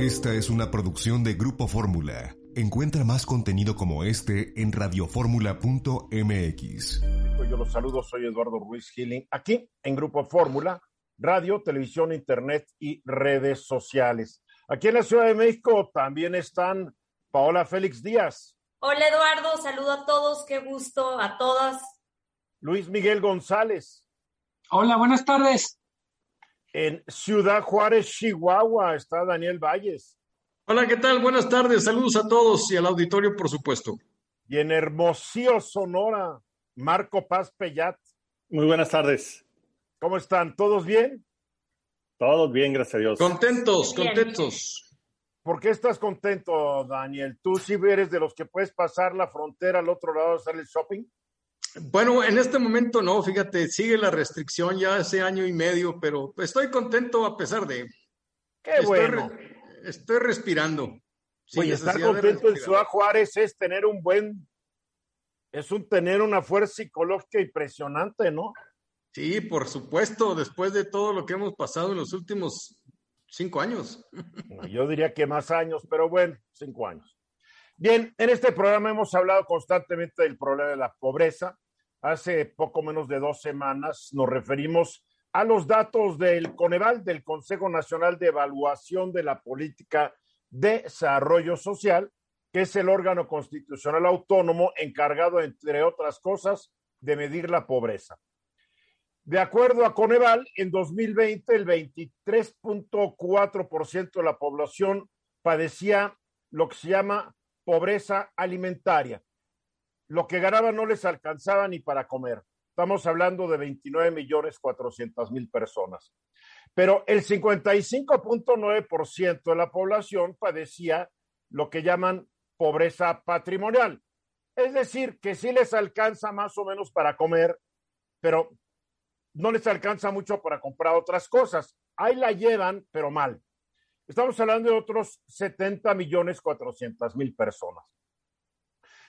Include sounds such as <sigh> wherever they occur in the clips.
Esta es una producción de Grupo Fórmula. Encuentra más contenido como este en radioformula.mx. Yo los saludo, soy Eduardo Ruiz Gilling, aquí en Grupo Fórmula, radio, televisión, internet y redes sociales. Aquí en la Ciudad de México también están Paola Félix Díaz. Hola Eduardo, saludo a todos, qué gusto a todas. Luis Miguel González. Hola, buenas tardes. En Ciudad Juárez, Chihuahua, está Daniel Valles. Hola, ¿qué tal? Buenas tardes. Saludos a todos y al auditorio, por supuesto. Y en Hermosillo, Sonora, Marco Paz Pellat. Muy buenas tardes. ¿Cómo están? ¿Todos bien? Todos bien, gracias a Dios. Contentos, contentos. ¿Por qué estás contento, Daniel? ¿Tú sí eres de los que puedes pasar la frontera al otro lado a hacer el shopping? Bueno, en este momento no, fíjate, sigue la restricción ya hace año y medio, pero estoy contento a pesar de... Qué estoy bueno. re- estoy respirando. Oye, estar contento en. Ciudad Juárez es tener un buen, es un tener una fuerza psicológica impresionante, ¿no? Sí, por supuesto, después de todo lo que hemos pasado en los últimos cinco años. Yo diría que más años, pero bueno, cinco años. Bien, en este programa hemos hablado constantemente del problema de la pobreza. Hace poco menos de dos semanas nos referimos a los datos del Coneval, del Consejo Nacional de Evaluación de la Política de Desarrollo Social, que es el órgano constitucional autónomo encargado, entre otras cosas, de medir la pobreza. De acuerdo a Coneval, en 2020 el 23.4% de la población padecía lo que se llama pobreza alimentaria. Lo que ganaba no les alcanzaba ni para comer. Estamos hablando de 29 millones 400 mil personas. Pero el 55.9% de la población padecía lo que llaman pobreza patrimonial. Es decir, que sí les alcanza más o menos para comer, pero no les alcanza mucho para comprar otras cosas. Ahí la llevan, pero mal. Estamos hablando de otros 70 millones 400 mil personas.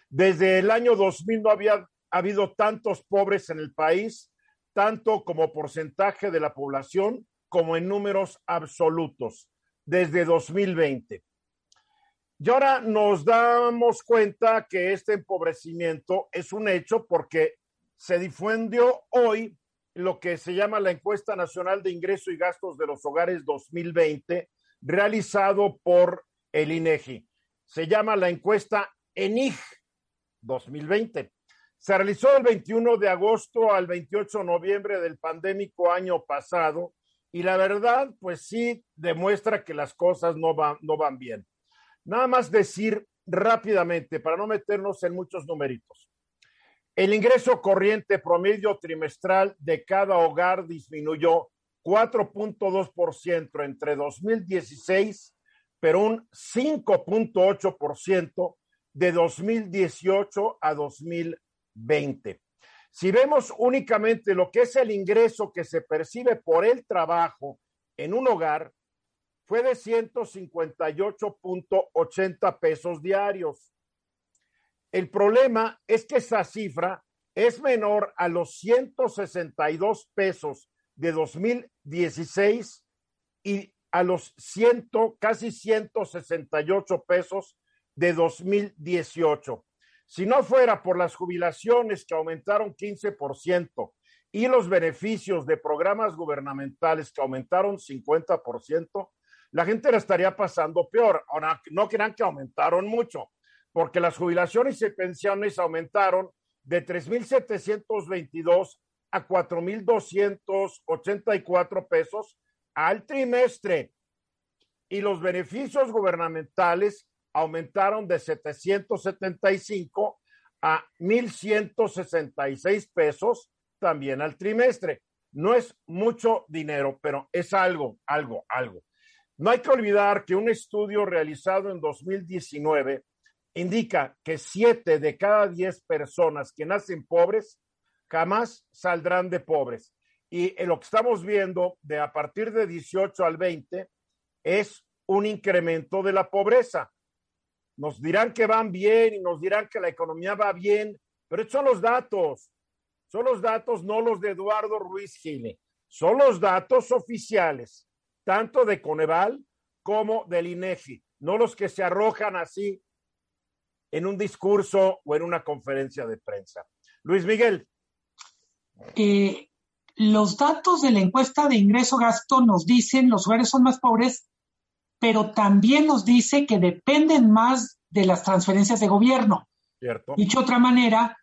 Desde el año 2000 no había habido tantos pobres en el país, tanto como porcentaje de la población como en números absolutos, desde 2020. Y ahora nos damos cuenta que este empobrecimiento es un hecho porque se difundió hoy lo que se llama la encuesta nacional de ingreso y gastos de los hogares 2020, realizado por el INEGI. Se llama la encuesta ENIG 2020. Se realizó del 21 de agosto al 28 de noviembre del pandémico año pasado y la verdad, pues sí, demuestra que las cosas no van, no van bien. Nada más decir rápidamente, para no meternos en muchos numeritos. El ingreso corriente promedio trimestral de cada hogar disminuyó 4.2% entre 2016, pero un 5.8% de 2018 a 2020. Si vemos únicamente lo que es el ingreso que se percibe por el trabajo en un hogar, fue de 158.80 pesos diarios. El problema es que esa cifra es menor a los 162 pesos de 2016 y a los 100, casi 168 pesos de 2018. Si no fuera por las jubilaciones que aumentaron 15% y los beneficios de programas gubernamentales que aumentaron 50%, la gente la estaría pasando peor. Ahora, no crean que aumentaron mucho, porque las jubilaciones y pensiones aumentaron de 3.722 a 4.284 pesos al trimestre. Y los beneficios gubernamentales aumentaron de 775 a 1.166 pesos también al trimestre. No es mucho dinero, pero es algo, algo, algo. No hay que olvidar que un estudio realizado en 2019 indica que siete de cada diez personas que nacen pobres jamás saldrán de pobres. Y en lo que estamos viendo de a partir de 18 al 20 es un incremento de la pobreza. Nos dirán que van bien y nos dirán que la economía va bien, pero estos son los datos. Son los datos, no los de Eduardo Ruiz Gile. Son los datos oficiales, tanto de Coneval como del INEGI, no los que se arrojan así en un discurso o en una conferencia de prensa. Luis Miguel. Eh, los datos de la encuesta de ingreso-gasto nos dicen los hogares son más pobres, pero también nos dice que dependen más de las transferencias de gobierno. Cierto. Dicho de otra manera,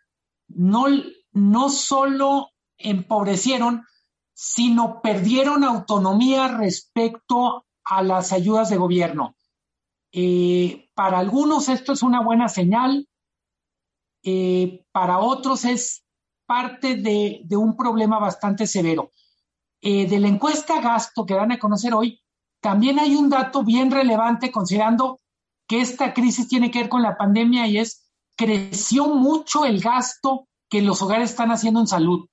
no, no solo empobrecieron, sino perdieron autonomía respecto a las ayudas de gobierno. Eh, para algunos esto es una buena señal, eh, para otros es parte de, de, un problema bastante severo. Eh, de la encuesta gasto que dan a conocer hoy, también hay un dato bien relevante considerando que esta crisis tiene que ver con la pandemia y es creció mucho el gasto que los hogares están haciendo en salud,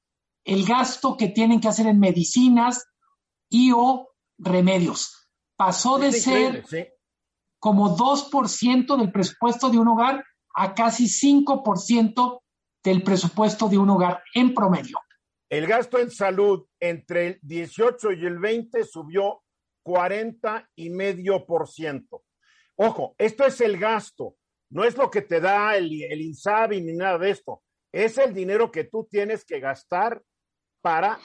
el gasto que tienen que hacer en medicinas y o remedios. Pasó de ser sí. como 2% del presupuesto de un hogar a casi 5% del presupuesto de un hogar en promedio. El gasto en salud entre el 18 y el 20 subió 40 y medio por ciento. Ojo, esto es el gasto, no es lo que te da el, el INSABI ni nada de esto. Es el dinero que tú tienes que gastar para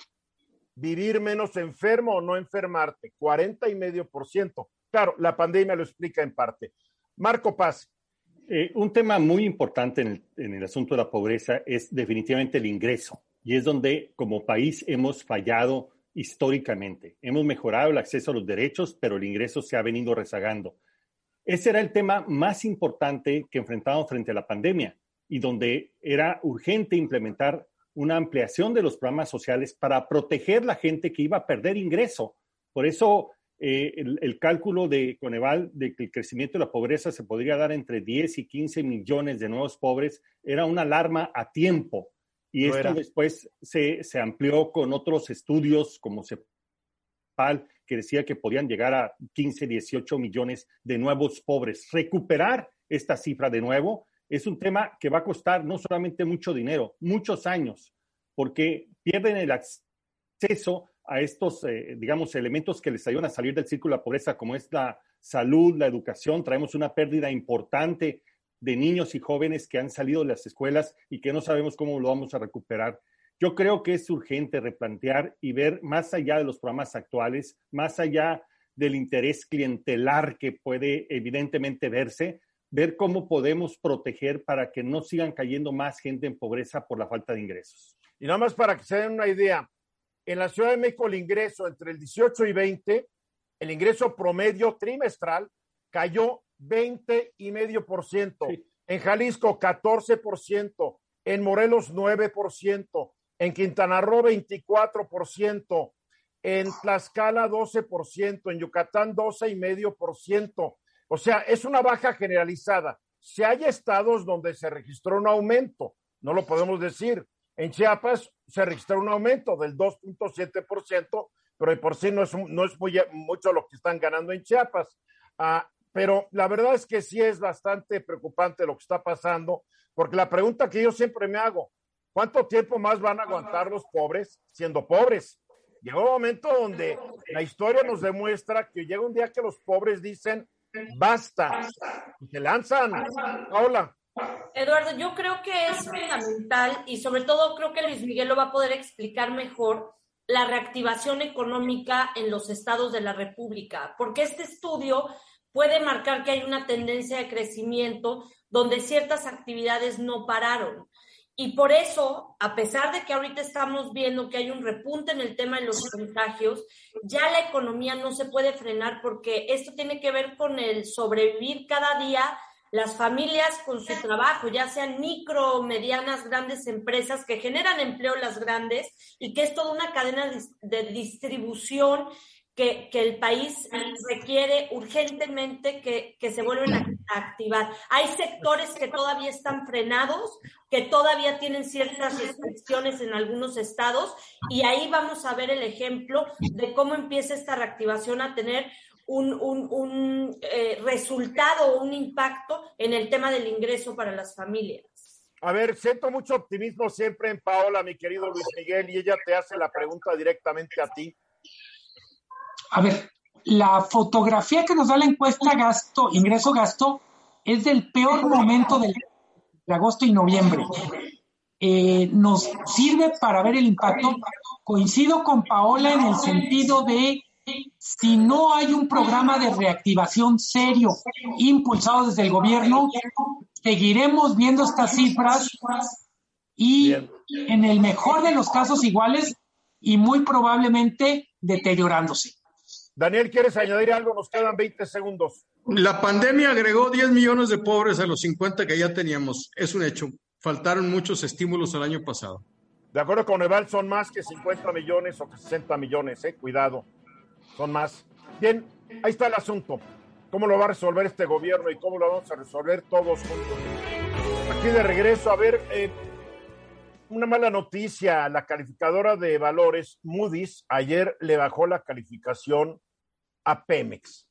vivir menos enfermo o no enfermarte, 40 y medio por ciento. Claro, la pandemia lo explica en parte. Marco Paz. Eh, un tema muy importante en el, en el asunto de la pobreza es definitivamente el ingreso y es donde como país hemos fallado históricamente. Hemos mejorado el acceso a los derechos, pero el ingreso se ha venido rezagando. Ese era el tema más importante que enfrentábamos frente a la pandemia y donde era urgente implementar una ampliación de los programas sociales para proteger la gente que iba a perder ingreso. Por eso eh, el, el, cálculo de Coneval de que el crecimiento de la pobreza se podría dar entre 10 y 15 millones de nuevos pobres era una alarma a tiempo. Y esto era. después se, se, amplió con otros estudios como CEPAL, que decía que podían llegar a 15, 18 millones de nuevos pobres. Recuperar esta cifra de nuevo es un tema que va a costar no solamente mucho dinero, muchos años, porque pierden el acceso a estos, eh, digamos, elementos que les ayudan a salir del círculo de la pobreza, como es la salud, la educación. Traemos una pérdida importante de niños y jóvenes que han salido de las escuelas y que no sabemos cómo lo vamos a recuperar. Yo creo que es urgente replantear y ver más allá de los programas actuales, más allá del interés clientelar que puede evidentemente verse, ver cómo podemos proteger para que no sigan cayendo más gente en pobreza por la falta de ingresos. Y nada más para que se den una idea, en la Ciudad de México el ingreso entre el 18 y 20, el ingreso promedio trimestral cayó 20 y medio por ciento. En Jalisco 14 por ciento. En Morelos 9 por ciento. En Quintana Roo 24 por ciento. En Tlaxcala 12 por ciento. En Yucatán 12 y medio por ciento. O sea, es una baja generalizada. Si hay estados donde se registró un aumento, no lo podemos decir. En Chiapas se registró un aumento del 2.7%, pero de por sí no es, no es muy, mucho lo que están ganando en Chiapas. Ah, pero la verdad es que sí es bastante preocupante lo que está pasando, porque la pregunta que yo siempre me hago, ¿cuánto tiempo más van a aguantar los pobres siendo pobres? Llega un momento donde la historia nos demuestra que llega un día que los pobres dicen, basta, y se lanzan. Hola. Eduardo, yo creo que es fundamental y sobre todo creo que Luis Miguel lo va a poder explicar mejor la reactivación económica en los estados de la República, porque este estudio puede marcar que hay una tendencia de crecimiento donde ciertas actividades no pararon. Y por eso, a pesar de que ahorita estamos viendo que hay un repunte en el tema de los contagios, ya la economía no se puede frenar porque esto tiene que ver con el sobrevivir cada día las familias con su trabajo, ya sean micro, medianas, grandes empresas que generan empleo las grandes y que es toda una cadena de distribución que, que, el país requiere urgentemente que, que se vuelvan a, a, activar. Hay sectores que todavía están frenados, que todavía tienen ciertas restricciones en algunos estados, y ahí vamos a ver el ejemplo de cómo empieza esta reactivación a tener un, un, un eh, resultado o un impacto en el tema del ingreso para las familias. A ver, siento mucho optimismo siempre en Paola, mi querido Luis Miguel, y ella te hace la pregunta directamente a ti. A ver, la fotografía que nos da la encuesta gasto, ingreso-gasto, es del peor momento de agosto y noviembre. Eh, nos sirve para ver el impacto. Coincido con Paola en el sentido de si no hay un programa de reactivación serio impulsado desde el gobierno, seguiremos viendo estas cifras y en el mejor de los casos iguales y muy probablemente deteriorándose. Daniel, ¿quieres añadir algo? Nos quedan 20 segundos. La pandemia agregó 10 millones de pobres a los 50 que ya teníamos. Es un hecho. Faltaron muchos estímulos el año pasado. De acuerdo con Eval, son más que 50 millones o que 60 millones, ¿eh? Cuidado. Son más. Bien, ahí está el asunto. ¿Cómo lo va a resolver este gobierno y cómo lo vamos a resolver todos juntos? Aquí de regreso, a ver, eh, una mala noticia. La calificadora de valores Moody's ayer le bajó la calificación a Pemex.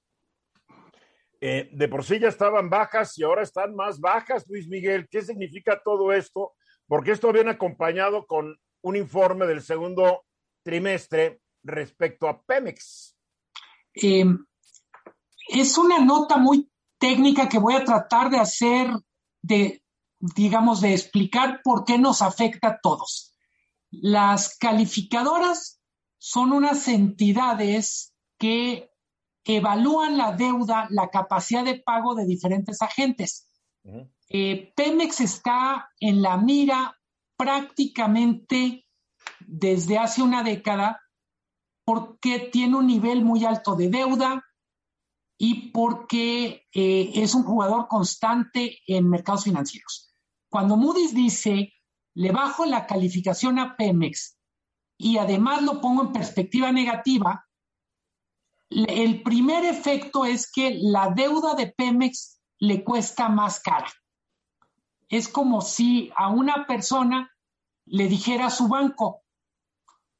Eh, de por sí ya estaban bajas y ahora están más bajas, Luis Miguel. ¿Qué significa todo esto? Porque esto viene acompañado con un informe del segundo trimestre respecto a Pemex. Eh, es una nota muy técnica que voy a tratar de hacer de digamos, de explicar por qué nos afecta a todos. Las calificadoras son unas entidades que evalúan la deuda, la capacidad de pago de diferentes agentes. Eh, Pemex está en la mira prácticamente desde hace una década porque tiene un nivel muy alto de deuda, y porque eh, es un jugador constante en mercados financieros. Cuando Moody's dice, le bajo la calificación a Pemex y además lo pongo en perspectiva negativa, el primer efecto es que la deuda de Pemex le cuesta más cara. Es como si a una persona le dijera a su banco,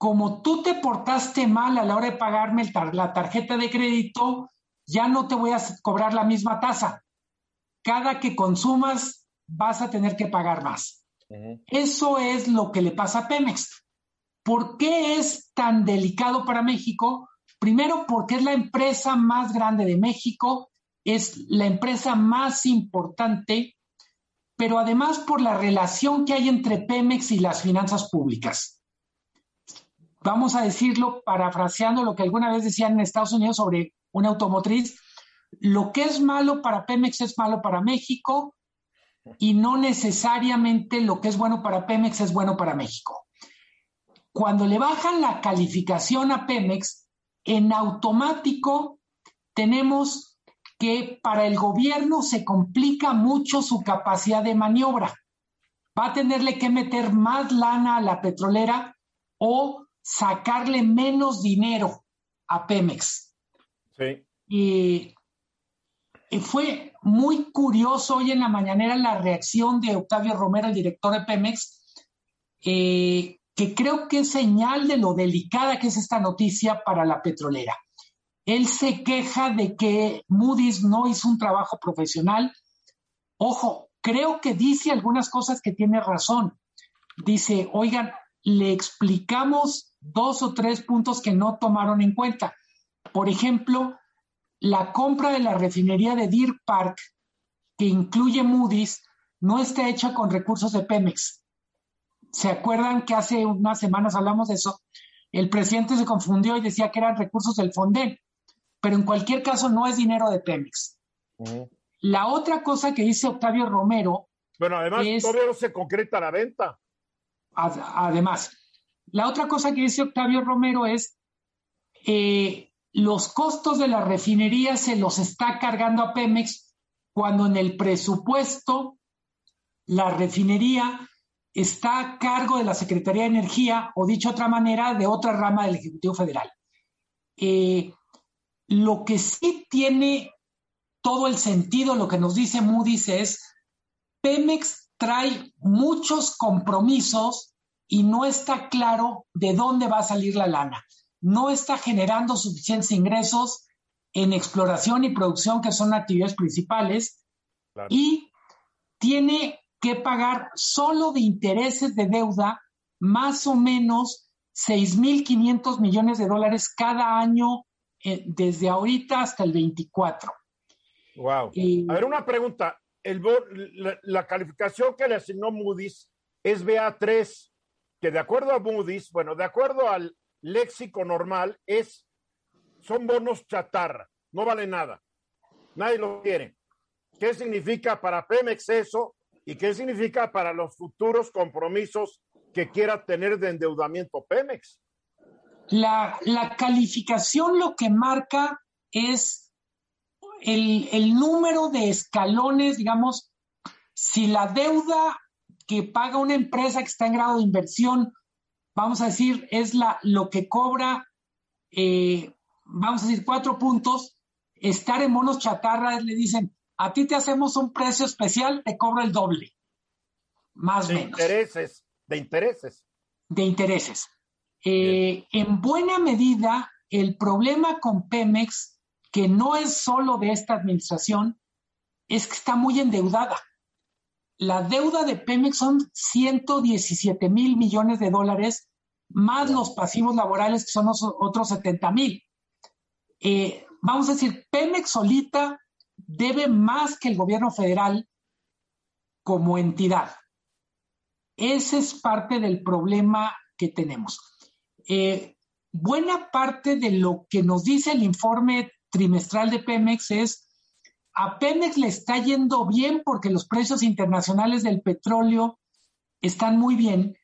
como tú te portaste mal a la hora de pagarme la tarjeta de crédito, ya no te voy a cobrar la misma tasa. Cada que consumas vas a tener que pagar más. Eso es lo que le pasa a Pemex. ¿Por qué es tan delicado para México? Primero, porque es la empresa más grande de México, es la empresa más importante, pero además por la relación que hay entre Pemex y las finanzas públicas. Vamos a decirlo parafraseando lo que alguna vez decían en Estados Unidos sobre una automotriz, lo que es malo para Pemex es malo para México y no necesariamente lo que es bueno para Pemex es bueno para México. Cuando le bajan la calificación a Pemex, en automático tenemos que para el gobierno se complica mucho su capacidad de maniobra. Va a tenerle que meter más lana a la petrolera o sacarle menos dinero a Pemex. Sí. Y fue muy curioso hoy en la mañanera la reacción de Octavio Romero, el director de Pemex, eh, que creo que es señal de lo delicada que es esta noticia para la petrolera. Él se queja de que Moody's no hizo un trabajo profesional. Ojo, creo que dice algunas cosas que tiene razón. Dice, oigan, le explicamos dos o tres puntos que no tomaron en cuenta. Por ejemplo, la compra de la refinería de Deer Park, que incluye Moody's, no está hecha con recursos de Pemex. ¿Se acuerdan que hace unas semanas hablamos de eso? El presidente se confundió y decía que eran recursos del Fonden, pero en cualquier caso no es dinero de Pemex. La otra cosa que dice Octavio Romero. Bueno, además todavía no se concreta la venta. además, la otra cosa que dice Octavio Romero es eh, los costos de la refinería se los está cargando a Pemex cuando en el presupuesto la refinería está a cargo de la Secretaría de Energía o dicho de otra manera, de otra rama del Ejecutivo Federal. Eh, lo que sí tiene todo el sentido, lo que nos dice Moody's es, Pemex trae muchos compromisos y no está claro de dónde va a salir la lana no está generando suficientes ingresos en exploración y producción, que son actividades principales, y tiene que pagar solo de intereses de deuda más o menos 6.500 millones de dólares cada año eh, desde ahorita hasta el 24. Wow. a ver, una pregunta. El, la, calificación que le asignó Moody's es BA3, que de acuerdo a Moody's, bueno, de acuerdo al léxico normal, es son bonos chatarra, no vale nada. Nadie lo quiere. ¿Qué significa para Pemex eso? ¿Y qué significa para los futuros compromisos que quiera tener de endeudamiento Pemex? La, calificación lo que marca es el, el, número de escalones, digamos, si la deuda que paga una empresa que está en grado de inversión, vamos a decir, es la, lo que cobra, eh, vamos a decir, cuatro puntos, estar en monos chatarra, le dicen, a ti te hacemos un precio especial, te cobro el doble. Más o menos. Intereses, de intereses. De intereses. Eh, en buena medida, el problema con Pemex, que no es solo de esta administración, es que está muy endeudada. La deuda de Pemex son 117 mil millones de dólares, más los pasivos laborales, que son otros 70 mil. Eh, vamos a decir, Pemex solita debe más que el gobierno federal como entidad. Ese es parte del problema que tenemos. Eh, buena parte de lo que nos dice el informe trimestral de Pemex es, a Pemex le está yendo bien porque los precios internacionales del petróleo están muy bien,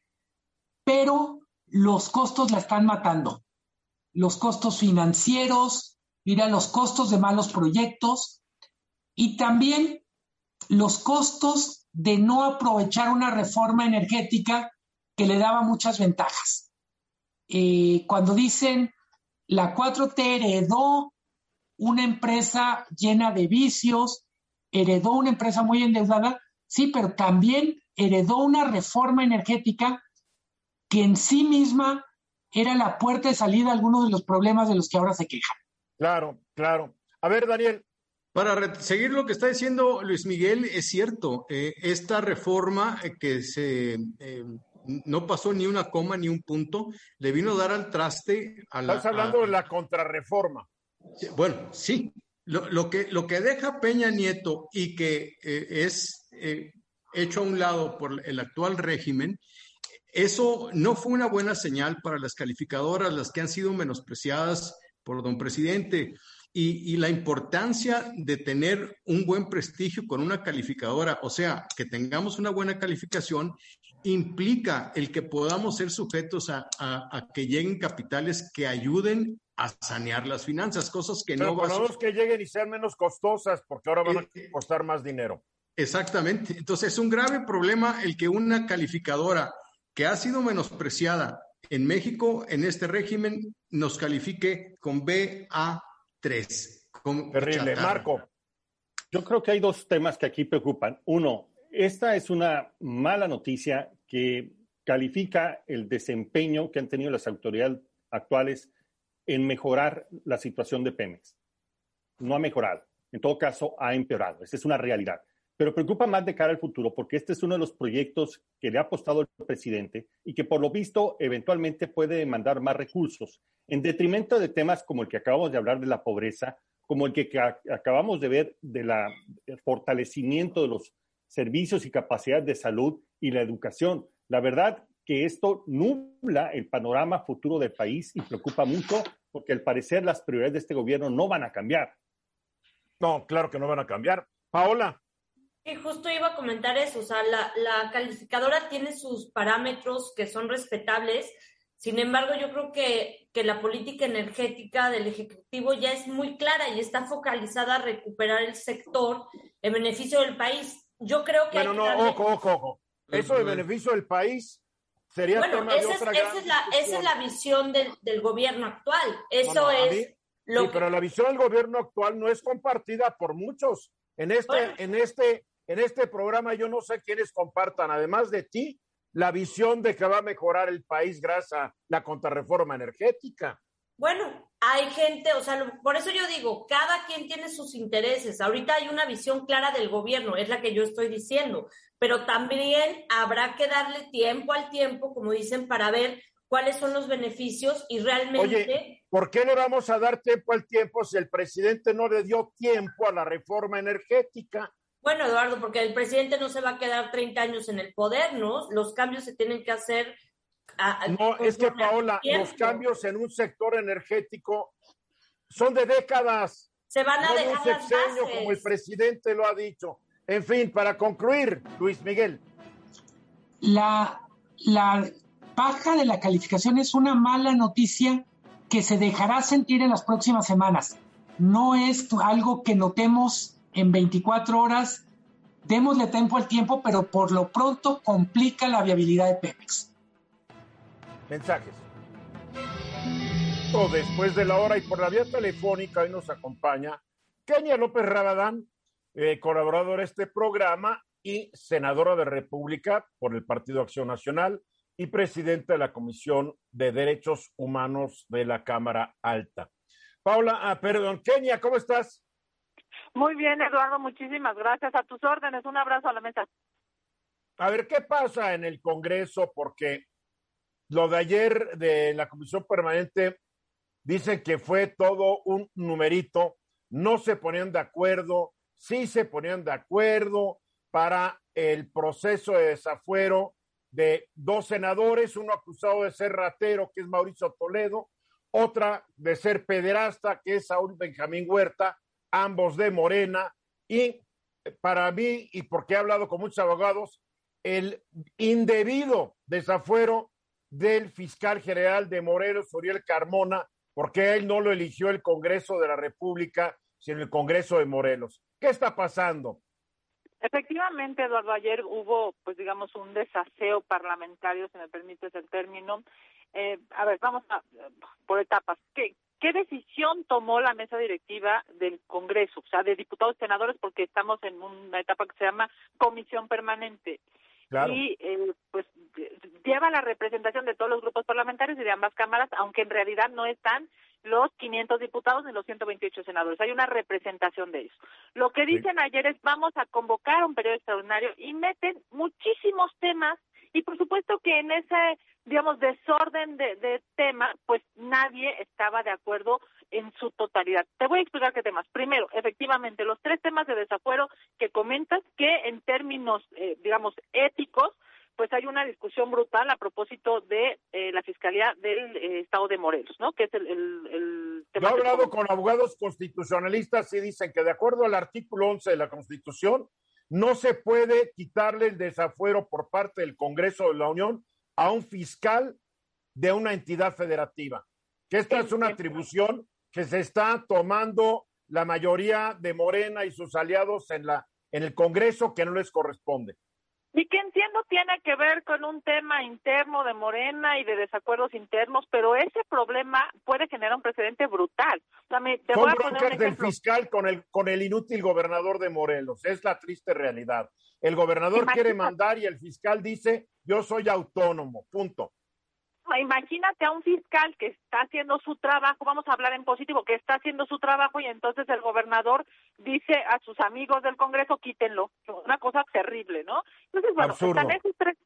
pero los costos la están matando. Los costos financieros, mira, los costos de malos proyectos y también los costos de no aprovechar una reforma energética que le daba muchas ventajas. Eh, cuando dicen la 4T heredó una empresa llena de vicios, heredó una empresa muy endeudada, sí, pero también heredó una reforma energética que en sí misma era la puerta de salida a algunos de los problemas de los que ahora se quejan. Claro, claro. A ver, Daniel. Para seguir lo que está diciendo Luis Miguel, es cierto, eh, esta reforma eh, que se no pasó ni una coma ni un punto, le vino a dar al traste a la... Estás hablando de la contrarreforma. Bueno, sí. Lo, que, lo que deja Peña Nieto y que eh, es eh, hecho a un lado por el actual régimen, eso no fue una buena señal para las calificadoras, las que han sido menospreciadas por don presidente. Y, y, la importancia de tener un buen prestigio con una calificadora, o sea, que tengamos una buena calificación implica el que podamos ser sujetos a, que lleguen capitales que ayuden a sanear las finanzas, cosas que no van a... que lleguen y sean menos costosas, porque ahora van a eh, costar más dinero. Exactamente. Entonces es un grave problema el que una calificadora que ha sido menospreciada en México, en este régimen, nos califique con BA3. Terrible. Marco. Yo creo que hay dos temas que aquí preocupan. Uno, esta es una mala noticia que califica el desempeño que han tenido las autoridades actuales en mejorar la situación de Pemex. No ha mejorado, en todo caso ha empeorado, esa es una realidad. Pero preocupa más de cara al futuro porque este es uno de los proyectos que le ha apostado el presidente y que por lo visto eventualmente puede demandar más recursos, en detrimento de temas como el que acabamos de hablar de la pobreza, como el que acabamos de ver del fortalecimiento de los servicios y capacidades de salud y la educación. La verdad que esto nubla el panorama futuro del país y preocupa mucho porque al parecer las prioridades de este gobierno no van a cambiar. No, claro que no van a cambiar. Paola. Sí, justo iba a comentar eso. O sea, la, la calificadora tiene sus parámetros que son respetables. Sin embargo, yo creo que, que la política energética del Ejecutivo ya es muy clara y está focalizada a recuperar el sector en beneficio del país yo creo que... Bueno, no, ojo, ojo, ojo. Eso de beneficio del país sería bueno, esa, es, esa, es la, esa es la visión del, del gobierno actual. Eso es... lo sí, pero la visión del gobierno actual no es compartida por muchos. En este, en este, en este programa yo no sé quiénes compartan, además de ti, la visión de que va a mejorar el país gracias a la contrarreforma energética. Bueno, hay gente, o sea, por eso yo digo, cada quien tiene sus intereses. Ahorita hay una visión clara del gobierno, es la que yo estoy diciendo, pero también habrá que darle tiempo al tiempo, como dicen, para ver cuáles son los beneficios y realmente ¿Por qué le vamos a dar tiempo al tiempo si el presidente no le dio tiempo a la reforma energética? Bueno, Eduardo, porque el presidente no se va a quedar 30 años en el poder, ¿no? Los cambios se tienen que hacer. No, es que Paola, los cambios en un sector energético son de décadas. Se van a no dejar un sexenio, como el presidente lo ha dicho. En fin, para concluir, Luis Miguel. La, la baja de la calificación es una mala noticia que se dejará sentir en las próximas semanas. No es algo que notemos en 24 horas. Démosle tiempo al tiempo, pero por lo pronto complica la viabilidad de Pemex. Mensajes. O después de la hora y por la vía telefónica hoy nos acompaña Kenia López Rabadán, eh, colaboradora de este programa y senadora de República por el Partido Acción Nacional y presidenta de la Comisión de Derechos Humanos de la Cámara Alta. Paula, ah, perdón, Kenia, ¿cómo estás? Muy bien, Eduardo, muchísimas gracias. A tus órdenes, un abrazo a la mesa. A ver, ¿qué pasa en el Congreso? Porque lo de ayer de la Comisión Permanente dice que fue todo un numerito, no se ponían de acuerdo, sí se ponían de acuerdo para el proceso de desafuero de dos senadores, uno acusado de ser ratero, que es Mauricio Toledo, otra de ser pederasta, que es Saúl Benjamín Huerta, ambos de Morena, y para mí, y porque he hablado con muchos abogados, el indebido desafuero del fiscal general de Morelos, Uriel Carmona, porque él no lo eligió el Congreso de la República, sino el Congreso de Morelos. ¿Qué está pasando? Efectivamente, Eduardo, ayer hubo, pues digamos, un desaseo parlamentario, si me permites el término. Eh, a ver, vamos a, por etapas. ¿Qué, ¿Qué decisión tomó la mesa directiva del Congreso, o sea, de diputados y senadores, porque estamos en una etapa que se llama comisión permanente? Y eh, pues lleva la representación de todos los grupos parlamentarios y de ambas cámaras, aunque en realidad no están los 500 diputados ni los 128 senadores. Hay una representación de eso. Lo que dicen ayer es vamos a convocar un periodo extraordinario y meten muchísimos temas y por supuesto que en ese, digamos, desorden de, de temas, pues nadie estaba de acuerdo en su totalidad. Te voy a explicar qué temas. Primero, efectivamente, los tres temas de desafuero que comentas, que en términos, eh, digamos, éticos, pues hay una discusión brutal a propósito de eh, la Fiscalía del eh, Estado de Morelos, ¿no? Que es el, el, tema. Yo he hablado con abogados constitucionalistas y dicen que de acuerdo al artículo 11 de la Constitución, no se puede quitarle el desafuero por parte del Congreso de la Unión a un fiscal de una entidad federativa. Que esta es una atribución que se está tomando la mayoría de Morena y sus aliados en la en el Congreso que no les corresponde. Y que entiendo tiene que ver con un tema interno de Morena y de desacuerdos internos, pero ese problema puede generar un precedente brutal. O te voy a poner del fiscal con el, con el inútil gobernador de Morelos. Es la triste realidad. El gobernador quiere mandar y el fiscal dice, yo soy autónomo, punto imagínate a un fiscal que está haciendo su trabajo, vamos a hablar en positivo, que está haciendo su trabajo y entonces el gobernador dice a sus amigos del Congreso, quítenlo. Una cosa terrible, ¿no? Entonces, bueno, están esos tres,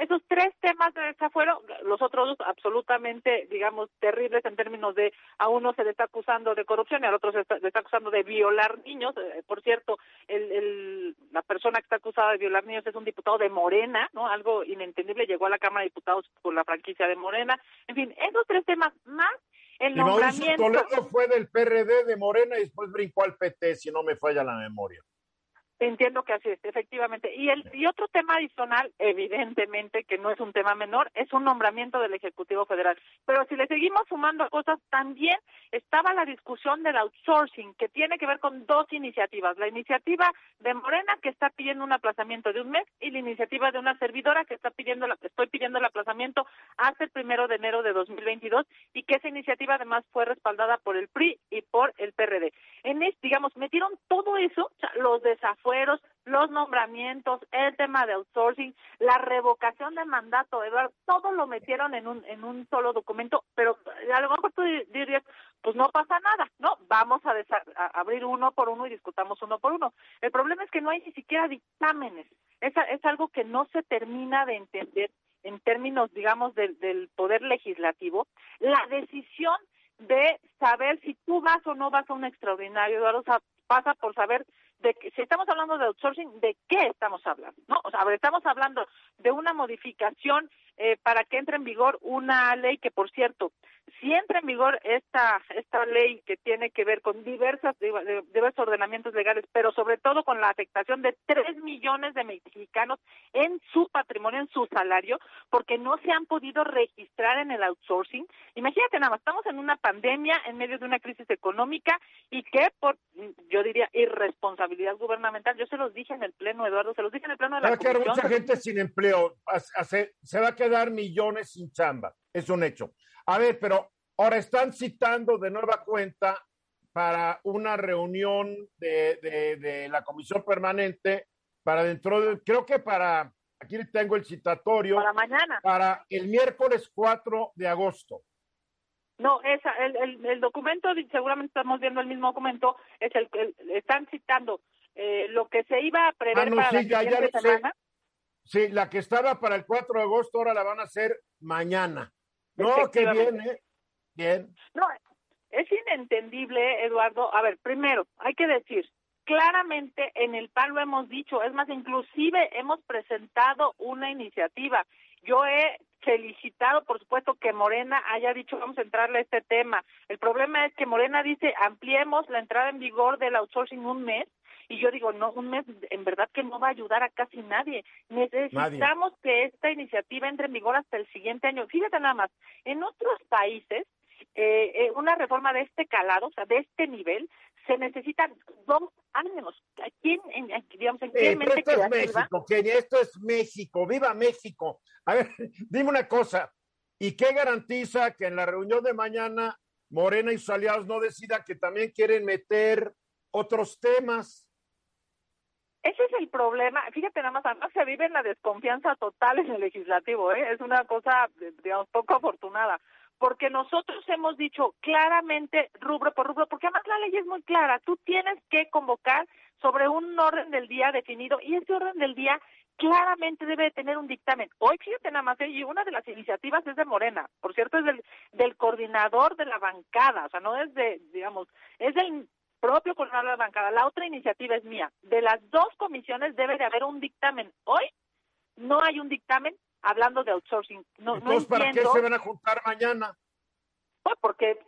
esos tres temas de desafuero, los otros dos absolutamente, digamos, terribles en términos de a uno se le está acusando de corrupción y al otro se, le está acusando de violar niños. Eh, por cierto, el, el, la persona que está acusada de violar niños es un diputado de Morena, ¿no? Algo inentendible, llegó a la Cámara de Diputados por la franquicia de Morena. En fin, esos tres temas más el nombramiento. Y Toledo fue del PRD de Morena y después brincó al PT, si no me falla la memoria. Entiendo que así es, efectivamente. Y el y otro tema adicional, evidentemente que no es un tema menor, es un nombramiento del Ejecutivo Federal. Pero si le seguimos sumando cosas, también estaba la discusión del outsourcing, que tiene que ver con dos iniciativas. La iniciativa de Morena, que está pidiendo un aplazamiento de un mes, y la iniciativa de una servidora que está pidiendo, la, estoy pidiendo el aplazamiento hasta el primero de enero de 2022, y que esa iniciativa además fue respaldada por el PRI y por el PRD. En este, digamos, metieron todo eso, los desafíos los nombramientos, el tema de outsourcing, la revocación de mandato, Eduardo, todo lo metieron en un, en un solo documento, pero a lo mejor tú dirías, pues no pasa nada, ¿no? Vamos a, abrir uno por uno y discutamos uno por uno. El problema es que no hay ni siquiera dictámenes. Es, es algo que no se termina de entender en términos, digamos, del, del poder legislativo. La decisión de saber si tú vas o no vas a un extraordinario, Eduardo, pasa por saber de que, si estamos hablando de outsourcing, ¿de qué estamos hablando? ¿No? O sea, estamos hablando de una modificación eh, para que entre en vigor una ley que, por cierto, si entra en vigor esta esta ley que tiene que ver con diversas diversos ordenamientos legales, pero sobre todo con la afectación de tres millones de mexicanos en su patrimonio, en su salario, porque no se han podido registrar en el outsourcing. Imagínate nada más, estamos en una pandemia, en medio de una crisis económica y que por, yo diría, irresponsabilidad gubernamental, yo se los dije en el pleno, Eduardo, se los dije en el pleno de la Va a quedar mucha gente sin empleo, se va a quedar millones sin chamba, es un hecho. A ver, pero ahora están citando de nueva cuenta para una reunión de, la comisión permanente para dentro de, creo que para, aquí tengo el citatorio. Para mañana. Para el miércoles 4 de agosto. No, esa, el, el, documento, seguramente estamos viendo el mismo documento, es el que están citando eh, lo que se iba a prever ah, para la semana. Sí, la que estaba para el 4 de agosto ahora la van a hacer mañana. No, qué bien, ¿eh? Bien. No, es inentendible, Eduardo. A ver, primero, hay que decir, claramente en el PAN lo hemos dicho, es más, inclusive hemos presentado una iniciativa. Yo he felicitado, por supuesto, que Morena haya dicho vamos a entrarle a este tema. El problema es que Morena dice ampliemos la entrada en vigor del outsourcing un mes y yo digo, no, un mes en verdad que no va a ayudar a casi nadie. Necesitamos que esta iniciativa entre en vigor hasta el siguiente año. Fíjate nada más, en otros países, eh, eh, una reforma de este calado, o sea, de este nivel, se necesitan dos años. ¿Quién, en, digamos, en qué eh, mente esto es México, Kenia, esto es México, viva México. A ver, <laughs> dime una cosa, ¿y qué garantiza que en la reunión de mañana Morena y sus aliados no decidan que también quieren meter otros temas? Ese es el problema. Fíjate nada más, además se vive en la desconfianza total en el legislativo, ¿eh? Es una cosa, digamos, poco afortunada. Porque nosotros hemos dicho claramente, rubro por rubro, porque además la ley es muy clara. Tú tienes que convocar sobre un orden del día definido y ese orden del día claramente debe tener un dictamen. Hoy, fíjate nada más, ¿eh? y una de las iniciativas es de Morena, por cierto, es del, del coordinador de la bancada, o sea, no es de, digamos, es del propio coordinador de la bancada. La otra iniciativa es mía. De las dos comisiones debe de haber un dictamen. Hoy no hay un dictamen hablando de outsourcing. No, Entonces, ¿para qué se van a juntar mañana? Pues porque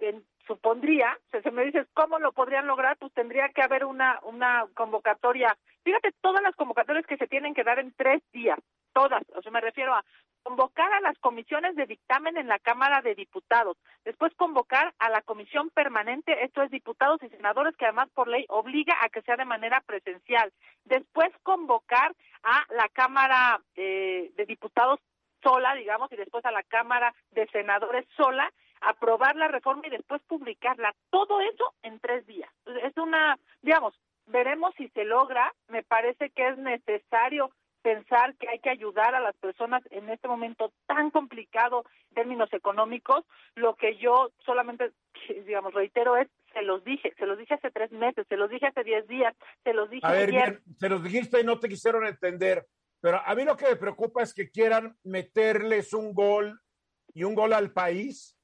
supondría, si me dices cómo lo podrían lograr, pues tendría que haber una, una convocatoria. Fíjate, todas las convocatorias que se tienen que dar en tres días, todas, o sea, me refiero a convocar a las comisiones de dictamen en la Cámara de Diputados, después convocar a la comisión permanente, esto es diputados y senadores, que además por ley obliga a que sea de manera presencial, después convocar a la Cámara eh, de Diputados sola, digamos, y después a la Cámara de Senadores sola, aprobar la reforma y después publicarla. Todo eso en tres días. Es una, digamos, veremos si se logra. Me parece que es necesario pensar que hay que ayudar a las personas en este momento tan complicado en términos económicos. Lo que yo solamente, <laughs> digamos, reitero es, se los dije, se los dije hace tres meses, se los dije hace diez días, se los dije a ver, ayer. se los dijiste y no te quisieron entender. Pero a mí lo que me preocupa es que quieran meterles un gol y un gol al país,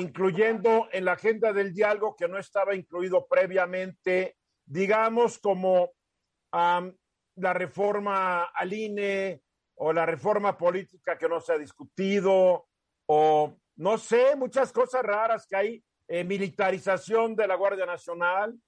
incluyendo en la agenda del diálogo que no estaba incluido previamente, digamos como la reforma al INE o la reforma política que no se ha discutido o no sé, muchas cosas raras que hay, eh, militarización de la Guardia Nacional,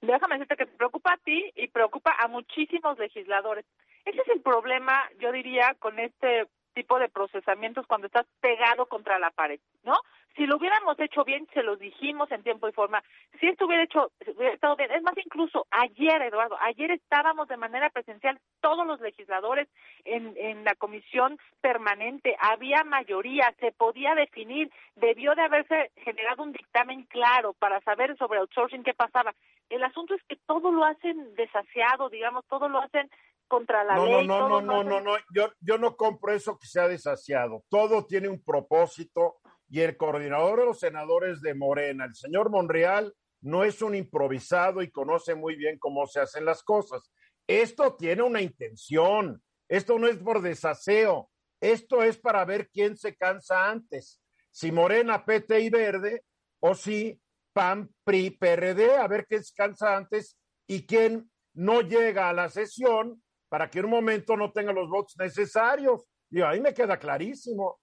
déjame decirte que preocupa a ti y preocupa a muchísimos legisladores. Ese es el problema, yo diría, con este tipo de procesamientos cuando estás pegado contra la pared, ¿no? Si lo hubiéramos hecho bien, se lo dijimos en tiempo y forma. Si esto hubiera hecho, hubiera estado bien. Es más, incluso ayer, Eduardo, ayer estábamos de manera presencial todos los legisladores en, en la comisión permanente. Había mayoría, se podía definir. Debió de haberse generado un dictamen claro para saber sobre outsourcing qué pasaba. El asunto es que todo lo hacen desaseado, digamos, todo lo hacen contra la ley. No, no, no, no, no, no, yo, yo no compro eso que sea desaseado. Todo tiene un propósito y el coordinador de los senadores de Morena, el señor Monreal, no es un improvisado y conoce muy bien cómo se hacen las cosas. Esto tiene una intención, esto no es por desaseo, esto es para ver quién se cansa antes. si Morena, PT y Verde, o si PAN, PRI, PRD, a ver qué descansa antes y quién no llega a la sesión para que en un momento no tenga los votos necesarios. Y ahí me queda clarísimo.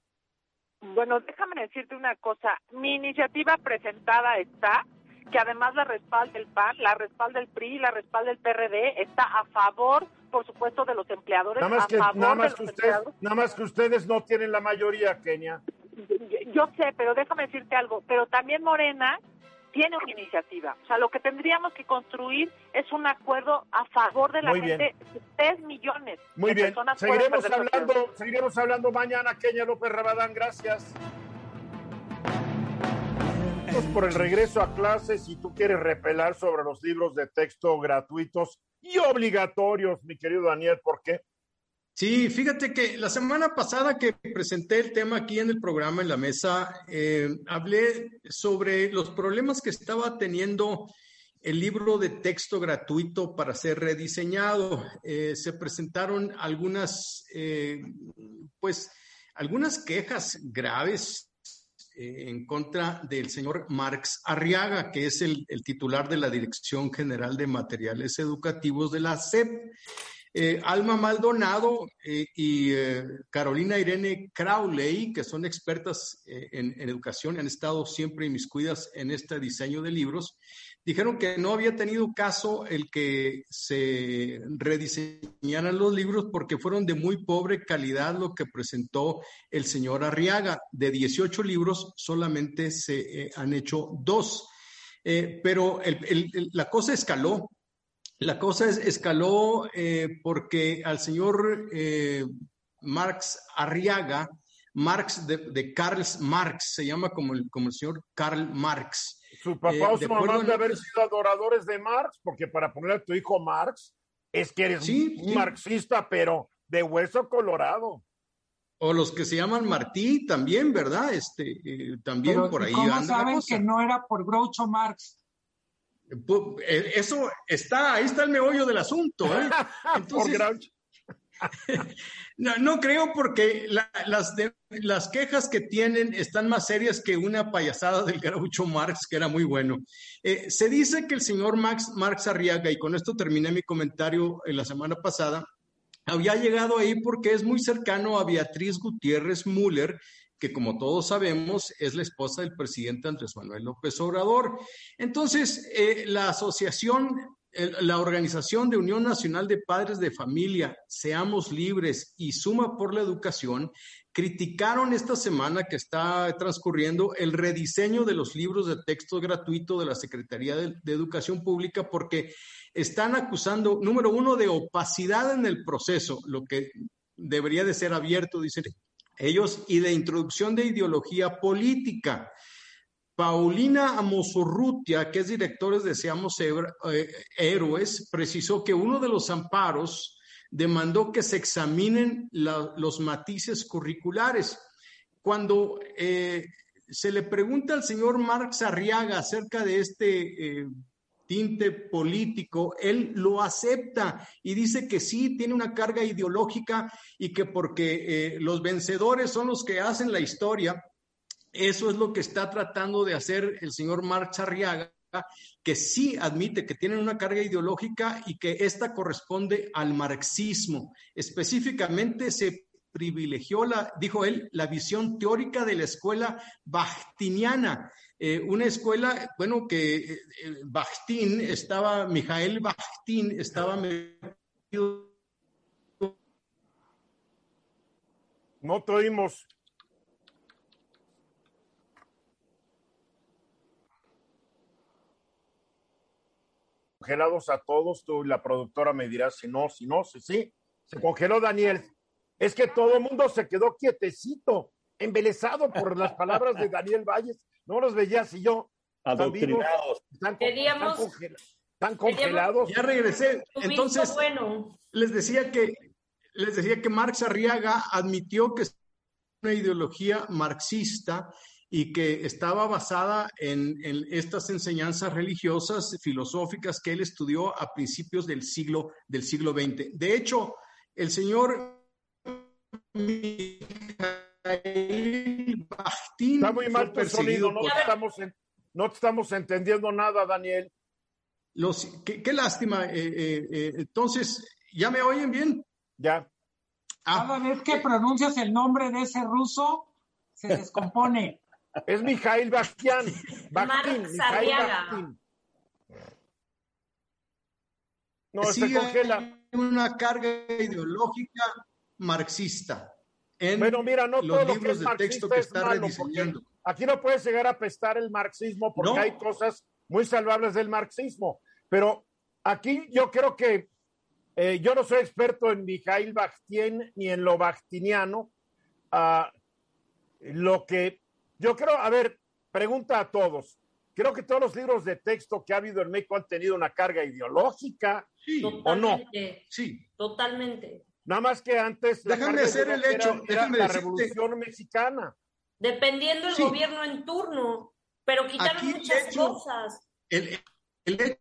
Bueno, déjame decirte una cosa. Mi iniciativa presentada está, que además la respalda el PAN, la respalda el PRI, la respalda el PRD, está a favor, por supuesto, de los empleadores. Nada más, a que, favor nada, más los que ustedes, empleados. nada más que ustedes no tienen la mayoría, Kenia. Yo sé, pero déjame decirte algo. Pero también Morena tiene una iniciativa. O sea, lo que tendríamos que construir es un acuerdo a favor de la Muy bien. gente. Tres millones Muy de bien, personas seguiremos hablando, seguiremos hablando mañana, Kenia López Rabadán, gracias. Por el regreso a clases, si tú quieres repelar sobre los libros de texto gratuitos y obligatorios, mi querido Daniel, ¿por qué? Sí, fíjate que la semana pasada que presenté el tema aquí en el programa, en la mesa, eh, hablé sobre los problemas que estaba teniendo el libro de texto gratuito para ser rediseñado. Eh, se presentaron algunas, eh, pues, algunas quejas graves eh, en contra del señor Marx Arriaga, que es el, el titular de la Dirección General de Materiales Educativos de la SEP. Eh, Alma Maldonado eh, y eh, Carolina Irene Crowley, que son expertas en, en educación, han estado siempre inmiscuidas en este diseño de libros, dijeron que no había tenido caso el que se rediseñaran los libros porque fueron de muy pobre calidad lo que presentó el señor Arriaga. De 18 libros, solamente se han hecho dos. Pero la cosa escaló. La cosa es- escaló eh, porque al señor eh, Marx Arriaga, Marx de, de Karl Marx, se llama como el, como el señor Karl Marx. Su papá Eh, o su mamá de haber sido adoradores de Marx, porque para poner a tu hijo Marx es que eres Sí, un sí. marxista, pero de hueso colorado. O los que se llaman Martí también, ¿verdad? Este, eh, también Pero, por ¿y ahí ¿Cómo anda la saben cosa. que no era por Groucho Marx? Pu- eh, Eso está, ahí está el meollo del asunto. ¿eh? <laughs> Entonces. <laughs> No, no creo porque la- las, de- las quejas que tienen están más serias que una payasada del Groucho Marx, que era muy bueno. Eh, se dice que el señor Max, Marx Arriaga, y con esto terminé mi comentario en la semana pasada, había llegado ahí porque es muy cercano a Beatriz Gutiérrez Müller, que como todos sabemos es la esposa del presidente Andrés Manuel López Obrador. Entonces, eh, la asociación, la Organización de Unión Nacional de Padres de Familia, Seamos Libres y Suma por la Educación, criticaron esta semana que está transcurriendo el rediseño de los libros de texto gratuito de la Secretaría de, de Educación Pública porque están acusando, número uno, de opacidad en el proceso, lo que debería de ser abierto, dicen ellos, y de introducción de ideología política. Paulina Amosorrutia, que es directora de Seamos eh, Héroes, precisó que uno de los amparos demandó que se examinen la- los matices curriculares. Cuando eh, se le pregunta al señor Marx Arriaga acerca de este eh, tinte político, él lo acepta y dice que sí, tiene una carga ideológica y que porque eh, los vencedores son los que hacen la historia, eso es lo que está tratando de hacer el señor Marx Arriaga, que sí admite que tienen una carga ideológica y que esta corresponde al marxismo. Específicamente se privilegió, la, dijo él, la visión teórica de la escuela bachtiniana. Eh, una escuela, bueno, que eh, eh, Bakhtin estaba, Mijael Bakhtin estaba metido No te oímos. Congelados a todos, tú y la productora me dirá si no, si no, si sí. Se congeló Daniel. Es que todo el mundo se quedó quietecito, embelesado por las palabras de Daniel Valles. No los veía así yo. Adoctrinados. Están, congelados. Ya regresé. Entonces, bueno. les decía que les decía que Marx Arriaga admitió que es una ideología marxista y que estaba basada en, en estas enseñanzas religiosas, filosóficas que él estudió a principios del siglo, del siglo XX. De hecho, el señor Está muy mal tu sonido, no te, estamos no estamos entendiendo nada, Daniel. Los, qué, lástima. Eh, eh, eh, entonces, ¿ya me oyen bien? Ya. Ah. Cada vez que pronuncias el nombre de ese ruso, se descompone. <laughs> es Mijail Bastián. Bakhtin, No, se congela. una carga ideológica marxista. Bueno, mira, no los libros de texto que está rediseñando. Aquí no puedes llegar a pestar el marxismo porque hay cosas muy salvables del marxismo. Pero aquí yo creo que eh, yo no soy experto en Mijail Bakhtin ni en lo bakhtiniano. Ah, lo que yo creo, a ver, pregunta a todos. Creo que todos los libros de texto que ha habido en México han tenido una carga ideológica, ¿o no? Sí. Totalmente. Nada más que antes. Déjame hacer el hecho. Era, la Revolución Mexicana. Dependiendo del gobierno en turno, pero quitaron muchas cosas. El, el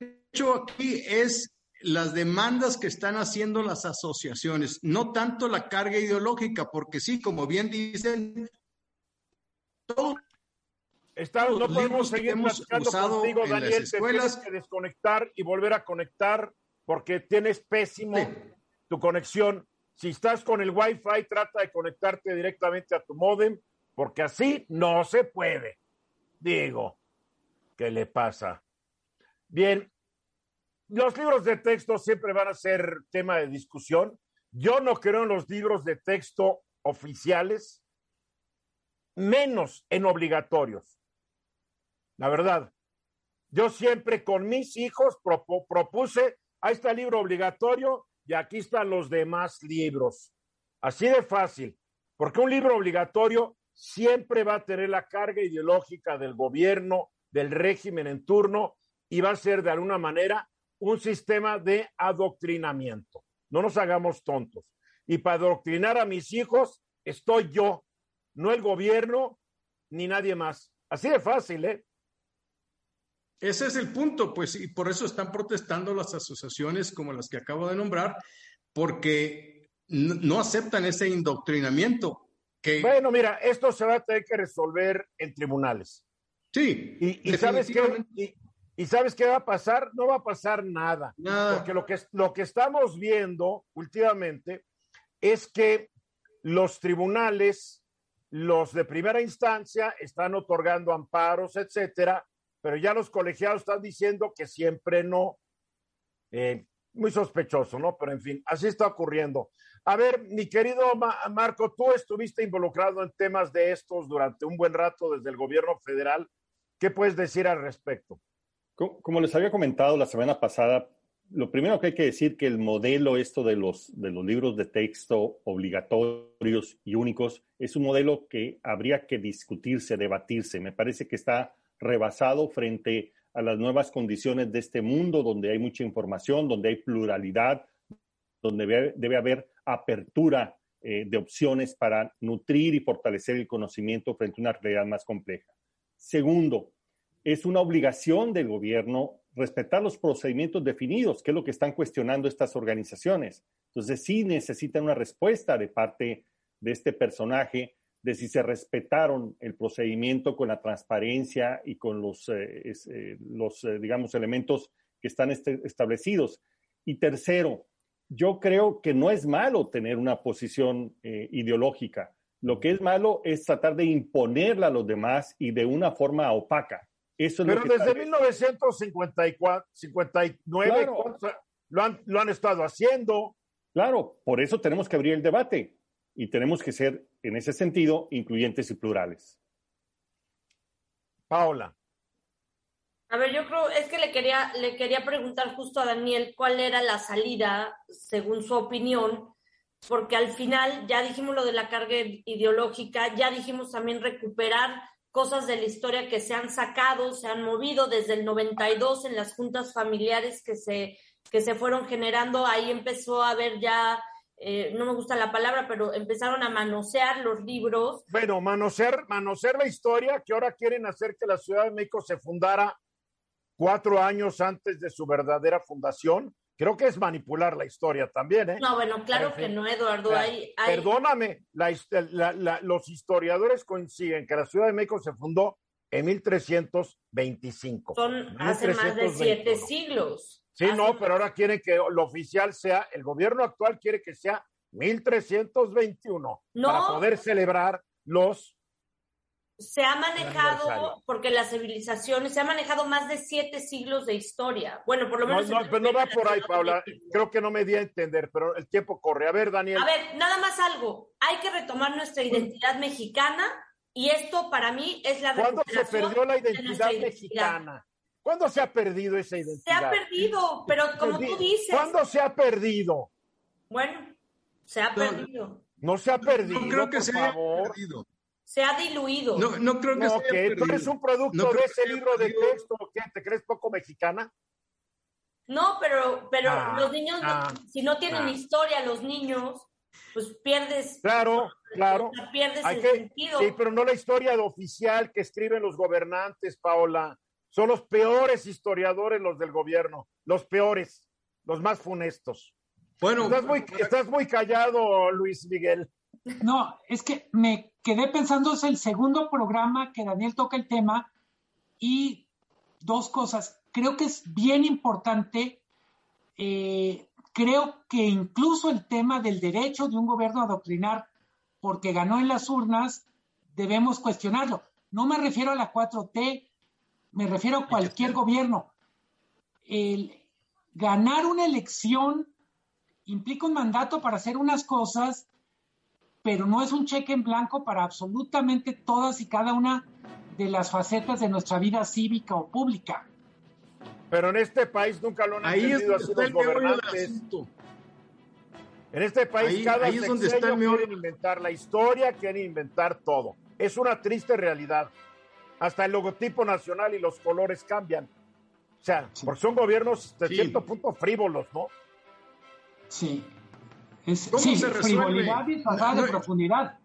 hecho aquí es las demandas que están haciendo las asociaciones, no tanto la carga ideológica, porque sí, como bien dicen, todo no podemos seguir platicando contigo, Daniel. Te tienes que desconectar y volver a conectar porque tienes pésimo tu conexión. Si estás con el Wi-Fi, trata de conectarte directamente a tu modem, porque así no se puede. Digo, ¿qué le pasa? Bien, los libros de texto siempre van a ser tema de discusión. Yo no creo en los libros de texto oficiales, menos en obligatorios. La verdad, yo siempre con mis hijos propuse, ahí está el libro obligatorio y aquí están los demás libros. Así de fácil, porque un libro obligatorio siempre va a tener la carga ideológica del gobierno, del régimen en turno y va a ser de alguna manera un sistema de adoctrinamiento. No nos hagamos tontos. Y para adoctrinar a mis hijos estoy yo, no el gobierno ni nadie más. Así de fácil, ¿eh? Ese es el punto, pues, y por eso están protestando las asociaciones como las que acabo de nombrar, porque no aceptan ese indoctrinamiento. Que... Bueno, mira, esto se va a tener que resolver en tribunales. Sí. Y, sabes qué, y, sabes qué va a pasar, no va a pasar nada. nada. Porque lo que, lo que estamos viendo últimamente es que los tribunales, los de primera instancia, están otorgando amparos, etcétera, pero ya los colegiados están diciendo que siempre no. Eh, muy sospechoso, ¿no? Pero en fin, así está ocurriendo. A ver, mi querido Marco, tú estuviste involucrado en temas de estos durante un buen rato desde el gobierno federal. ¿Qué puedes decir al respecto? Como les había comentado la semana pasada, lo primero que hay que decir que el modelo esto de los, de los libros de texto obligatorios y únicos es un modelo que habría que discutirse, debatirse. Me parece que está rebasado frente a las nuevas condiciones de este mundo donde hay mucha información, donde hay pluralidad, donde debe, haber apertura eh, de opciones para nutrir y fortalecer el conocimiento frente a una realidad más compleja. Segundo, es una obligación del gobierno respetar los procedimientos definidos, que es lo que están cuestionando estas organizaciones. Entonces, sí necesitan una respuesta de parte de este personaje de si se respetaron el procedimiento con la transparencia y con los, eh, eh, los eh, digamos, elementos que están este, establecidos. Y tercero, yo creo que no es malo tener una posición ideológica. Lo que es malo es tratar de imponerla a los demás y de una forma opaca. Eso Pero desde 1954, 59 lo, han, lo han estado haciendo. Claro, por eso tenemos que abrir el debate y tenemos que ser, en ese sentido, incluyentes y plurales. Paola. A ver, yo creo, es que le quería, le quería preguntar justo a Daniel cuál era la salida, según su opinión, porque al final ya dijimos lo de la carga ideológica, ya dijimos también recuperar cosas de la historia que se han sacado, se han movido desde el 92 en las juntas familiares que se, que se fueron generando, ahí empezó a haber ya eh, no me gusta la palabra, pero empezaron a manosear los libros. Bueno, manosear, manosear la historia que ahora quieren hacer que la Ciudad de México se fundara cuatro años antes de su verdadera fundación. creo que es manipular la historia también, ¿eh? No, bueno, claro que no, Eduardo. Hay, Perdóname, los historiadores coinciden que la Ciudad de México se fundó en 1325. Son hace más de siete siglos. Sí, no, pero ahora quieren que lo oficial sea, el gobierno actual quiere que sea 1321 no. para poder celebrar los se ha manejado, porque las civilizaciones, se ha manejado más de siete siglos de historia. Bueno, por lo menos. No, no, pero no va por ahí, Paula. Creo que no me di a entender, pero el tiempo corre. A ver, Daniel. A ver, nada más algo. Hay que retomar nuestra identidad mexicana y esto para mí es la ¿Cuándo se perdió la identidad mexicana? ¿Cuándo se ha perdido esa identidad? Se ha perdido, pero como tú dices. ¿Cuándo se ha perdido? Bueno, se ha perdido. No se ha perdido. No creo que se haya perdido se ha diluido. No, no creo que no, que tú eres un producto de ese libro de texto, ¿qué? ¿Te crees poco mexicana? No, pero, pero ah, los niños, ah, si no tienen ah. historia, los niños, pues pierdes. Claro, claro. Pierdes el sentido. Sí, pero no la historia de oficial que escriben los gobernantes, Paola. Son los peores historiadores los del gobierno, los peores, los más funestos. Bueno, estás muy, estás muy callado, Luis Miguel. No, es que me quedé pensando, es el segundo programa que Daniel toca el tema y dos cosas. Creo que es bien importante, eh, creo que incluso el tema del derecho de un gobierno a adoctrinar porque ganó en las urnas, debemos cuestionarlo. No me refiero a la 4T, me refiero a cualquier gobierno. El ganar una elección implica un mandato para hacer unas cosas pero no es un cheque en blanco para absolutamente todas y cada una de las facetas de nuestra vida cívica o pública. Pero en este país nunca lo han Ahí entendido así los gobernantes. En este país cada ahí es donde está el quieren inventar la historia, quieren inventar todo. Es una triste realidad. Hasta el logotipo nacional y los colores cambian. O sea, porque son gobiernos de cierto punto frívolos, ¿no? Sí. Es, ¿Cómo se resuelve? y de profundidad.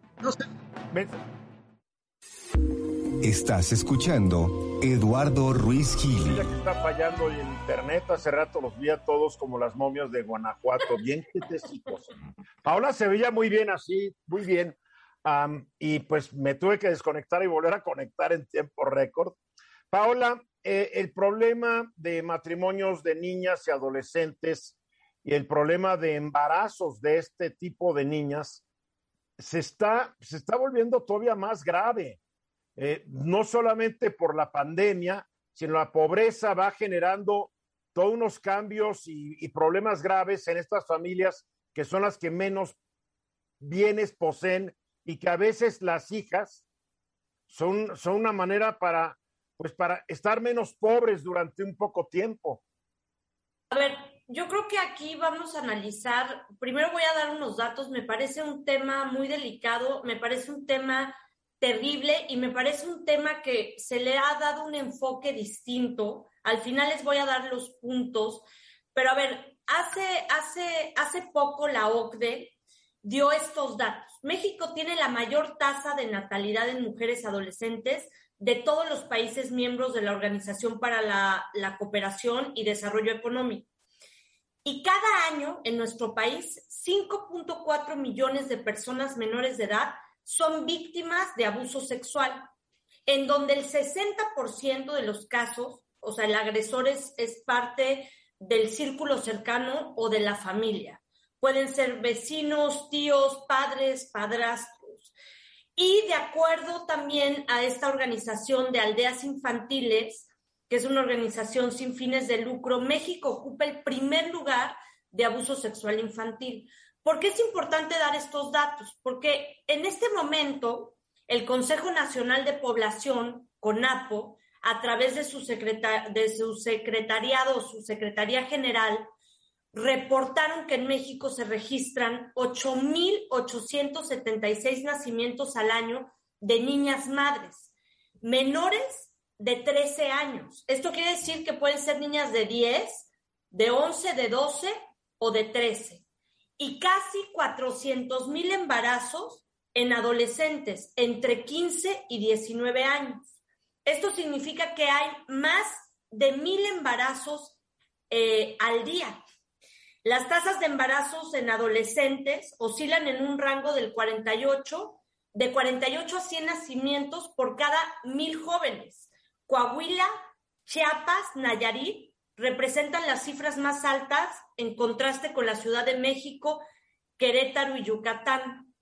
Estás escuchando Eduardo Ruiz Gil. Ya que está fallando el internet, hace rato los vi a todos como las momias de Guanajuato, bien quietecitos. Paola se veía muy bien así, muy bien. Y pues me tuve que desconectar y volver a conectar en tiempo récord. Paola, eh, el problema de matrimonios de niñas y adolescentes y el problema de embarazos de este tipo de niñas se está, se está volviendo todavía más grave. Eh, no solamente por la pandemia, sino la pobreza va generando todos unos cambios y, problemas graves en estas familias que son las que menos bienes poseen y que a veces las hijas son, son una manera para, pues para estar menos pobres durante un poco tiempo. A ver, yo creo que aquí vamos a analizar, primero voy a dar unos datos, me parece un tema muy delicado, me parece un tema terrible y me parece un tema que se le ha dado un enfoque distinto. Al final les voy a dar los puntos, pero a ver, hace, hace, hace poco la OCDE dio estos datos. México tiene la mayor tasa de natalidad en mujeres adolescentes de todos los países miembros de la Organización para la, Cooperación y Desarrollo Económico. Y cada año en nuestro país, 5.4 millones de personas menores de edad son víctimas de abuso sexual, en donde el 60% de los casos, o sea, el agresor es, es parte del círculo cercano o de la familia. Pueden ser vecinos, tíos, padres, padrastros. Y de acuerdo también a esta organización de aldeas infantiles, que es una organización sin fines de lucro, México ocupa el primer lugar de abuso sexual infantil. ¿Por qué es importante dar estos datos? Porque en este momento el Consejo Nacional de Población, CONAPO, a través de su, de su secretariado, su secretaría general, reportaron que en México se registran 8.876 nacimientos al año de niñas madres, menores de 13 años. Esto quiere decir que pueden ser niñas de 10, de 11, de 12 o de 13. Y casi 400 mil embarazos en adolescentes entre 15 y 19 años. Esto significa que hay más de mil embarazos eh, al día. Las tasas de embarazos en adolescentes oscilan en un rango del 48, de 48 a 100 nacimientos por cada mil jóvenes. Coahuila, Chiapas, Nayarit representan las cifras más altas en contraste con la Ciudad de México, Querétaro y Yucatán.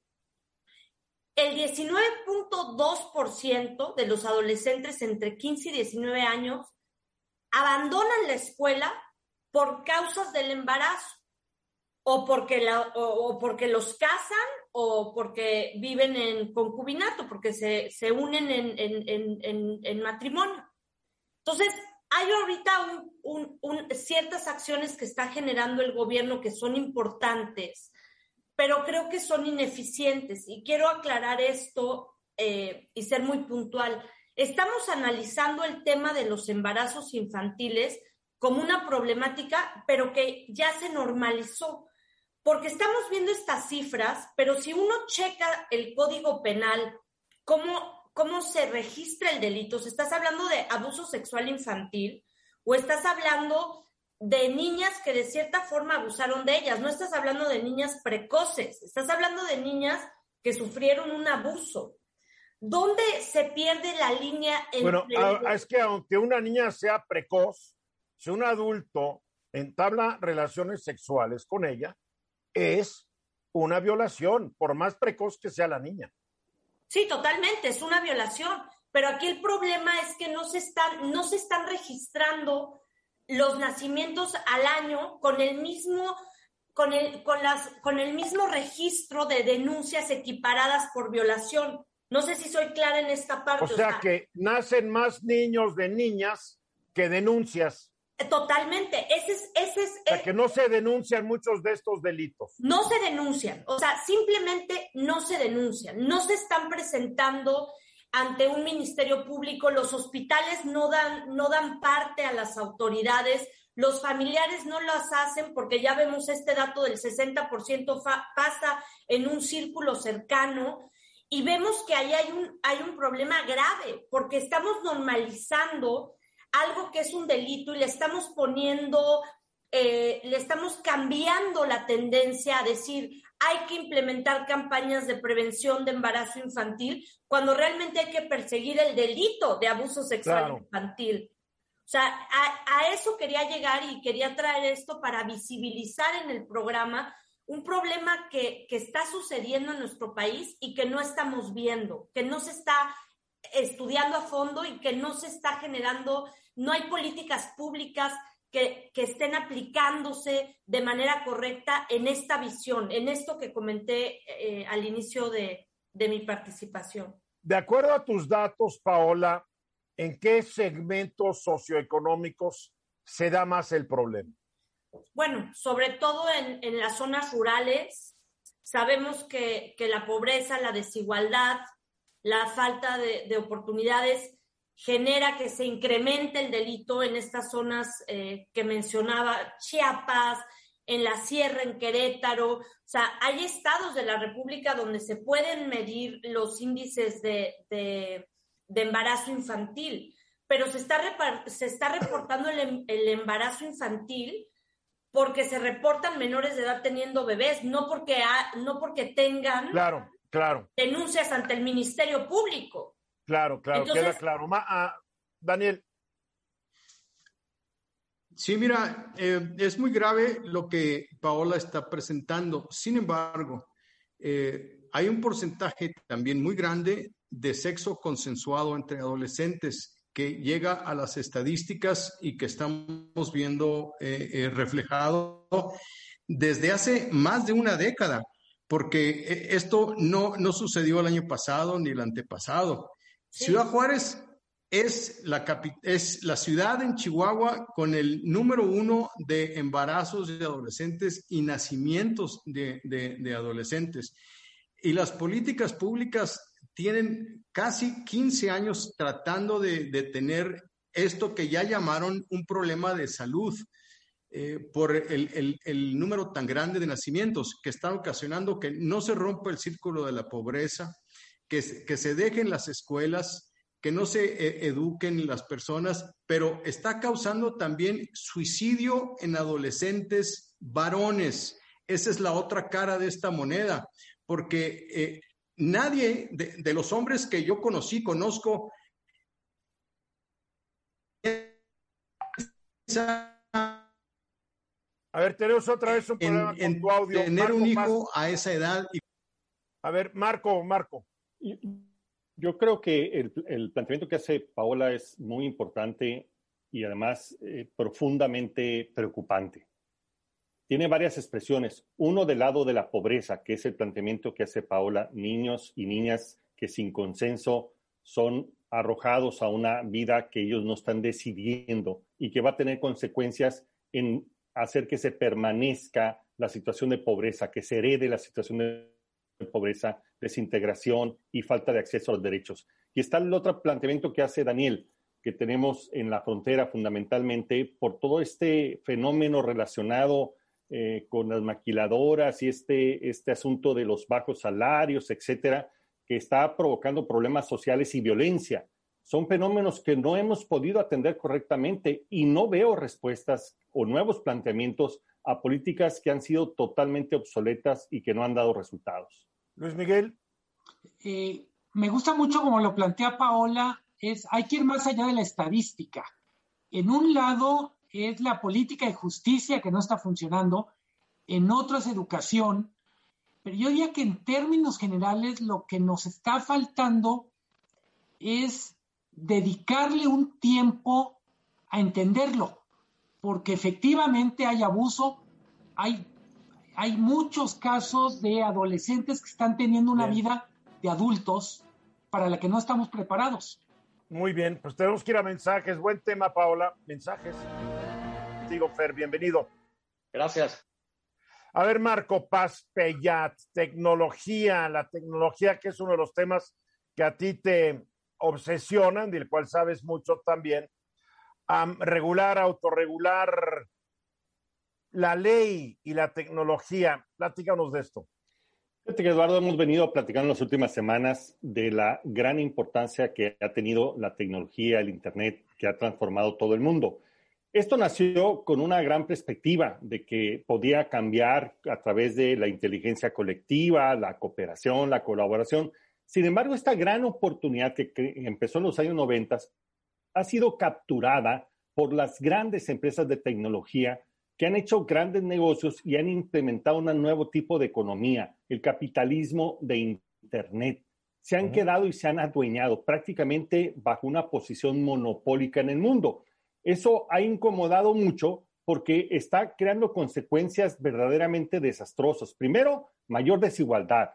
El 19.2% de los adolescentes entre 15 y 19 años abandonan la escuela por causas del embarazo o porque, o, porque los casan o porque viven en concubinato, porque se, unen en, matrimonio. Entonces, hay ahorita ciertas acciones que está generando el gobierno que son importantes, pero creo que son ineficientes. Y quiero aclarar esto eh, y ser muy puntual. Estamos analizando el tema de los embarazos infantiles como una problemática, pero que ya se normalizó, porque estamos viendo estas cifras, pero si uno checa el código penal, cómo, cómo se registra el delito, si estás hablando de abuso sexual infantil o estás hablando de niñas que de cierta forma abusaron de ellas, no estás hablando de niñas precoces, estás hablando de niñas que sufrieron un abuso. ¿Dónde se pierde la línea entre... Bueno, es que aunque una niña sea precoz, si un adulto entabla relaciones sexuales con ella, es una violación, por más precoz que sea la niña. Sí, totalmente, es una violación. Pero aquí el problema es que no se están, no se están registrando los nacimientos al año con el mismo, con el, con las, con el mismo registro de denuncias equiparadas por violación. No sé si soy clara en esta parte. O sea, que nacen más niños de niñas que denuncias. Totalmente. Ese es, ese es. O sea, que no se denuncian muchos de estos delitos. No se denuncian. O sea, simplemente no se denuncian. No se están presentando ante un ministerio público. Los hospitales no dan, no dan parte a las autoridades. Los familiares no las hacen porque ya vemos este dato del 60% pasa en un círculo cercano y vemos que ahí hay un, hay un problema grave porque estamos normalizando algo que es un delito y le estamos poniendo, eh, le estamos cambiando la tendencia a decir hay que implementar campañas de prevención de embarazo infantil cuando realmente hay que perseguir el delito de abuso sexual infantil. O sea, a, a, eso quería llegar y quería traer esto para visibilizar en el programa un problema que, que está sucediendo en nuestro país y que no estamos viendo, que no se está estudiando a fondo y que no se está generando, no hay políticas públicas que, que, estén aplicándose de manera correcta en esta visión, en esto que comenté eh, al inicio de, de mi participación. De acuerdo a tus datos, Paola, ¿en qué segmentos socioeconómicos se da más el problema? Bueno, sobre todo en, las zonas rurales, sabemos que, la pobreza, la desigualdad, la falta de, oportunidades genera que se incremente el delito en estas zonas eh, que mencionaba, Chiapas, en la sierra, en Querétaro. O sea, hay estados de la República donde se pueden medir los índices de, embarazo infantil, pero se está, se está reportando el, el embarazo infantil porque se reportan menores de edad teniendo bebés, no porque, no porque tengan claro, claro. denuncias ante el Ministerio Público. Claro, claro, queda claro. Ah, Daniel. Sí, mira, eh, es muy grave lo que Paola está presentando. Sin embargo, eh, hay un porcentaje también muy grande de sexo consensuado entre adolescentes que llega a las estadísticas y que estamos viendo eh, eh, reflejado desde hace más de una década, porque eh, esto no, no sucedió el año pasado ni el antepasado. Ciudad Juárez es la, ciudad en Chihuahua con el número uno de embarazos de adolescentes y nacimientos de, de adolescentes. Y las políticas públicas tienen casi 15 años tratando de, tener esto que ya llamaron un problema de salud eh, por el, número tan grande de nacimientos que está ocasionando que no se rompa el círculo de la pobreza, que, que se dejen las escuelas, que no se eh, eduquen las personas, pero está causando también suicidio en adolescentes varones. Esa es la otra cara de esta moneda, porque eh, nadie de, los hombres que yo conocí, conozco, a ver, tenemos otra vez un problema con tu audio. Tener un hijo a esa edad. A ver, Marco, Marco. Yo creo que el, planteamiento que hace Paola es muy importante y además eh, profundamente preocupante. Tiene varias expresiones. Uno del lado de la pobreza, que es el planteamiento que hace Paola, niños y niñas que sin consenso son arrojados a una vida que ellos no están decidiendo y que va a tener consecuencias en hacer que se permanezca la situación de pobreza, que se herede la situación de pobreza, desintegración y falta de acceso a los derechos. Y está el otro planteamiento que hace Daniel, que tenemos en la frontera fundamentalmente por todo este fenómeno relacionado eh, con las maquiladoras y este, este asunto de los bajos salarios, etcétera, que está provocando problemas sociales y violencia. Son fenómenos que no hemos podido atender correctamente y no veo respuestas o nuevos planteamientos a políticas que han sido totalmente obsoletas y que no han dado resultados. Luis Miguel. Eh, me gusta mucho como lo plantea Paola, es hay que ir más allá de la estadística. En un lado es la política de justicia que no está funcionando, en otro es educación, pero yo diría que en términos generales lo que nos está faltando es dedicarle un tiempo a entenderlo, porque efectivamente hay abuso, hay, hay muchos casos de adolescentes que están teniendo una vida de adultos para la que no estamos preparados. Muy bien, pues tenemos que ir a mensajes. Buen tema, Paola. Mensajes. Digo, Fer, bienvenido. Gracias. A ver, Marco Paz Pellat, tecnología, la tecnología que es uno de los temas que a ti te, obsesionan, del cual sabes mucho también, a regular, autorregular la ley y la tecnología. Platícanos de esto. Fíjate que Eduardo, hemos venido platicando en las últimas semanas de la gran importancia que ha tenido la tecnología, el Internet, que ha transformado todo el mundo. Esto nació con una gran perspectiva de que podía cambiar a través de la inteligencia colectiva, la cooperación, la colaboración, sin embargo, esta gran oportunidad que, empezó en los años 90 ha sido capturada por las grandes empresas de tecnología que han hecho grandes negocios y han implementado un nuevo tipo de economía, el capitalismo de Internet. Se han quedado y se han adueñado prácticamente bajo una posición monopólica en el mundo. Eso ha incomodado mucho porque está creando consecuencias verdaderamente desastrosas. Primero, mayor desigualdad.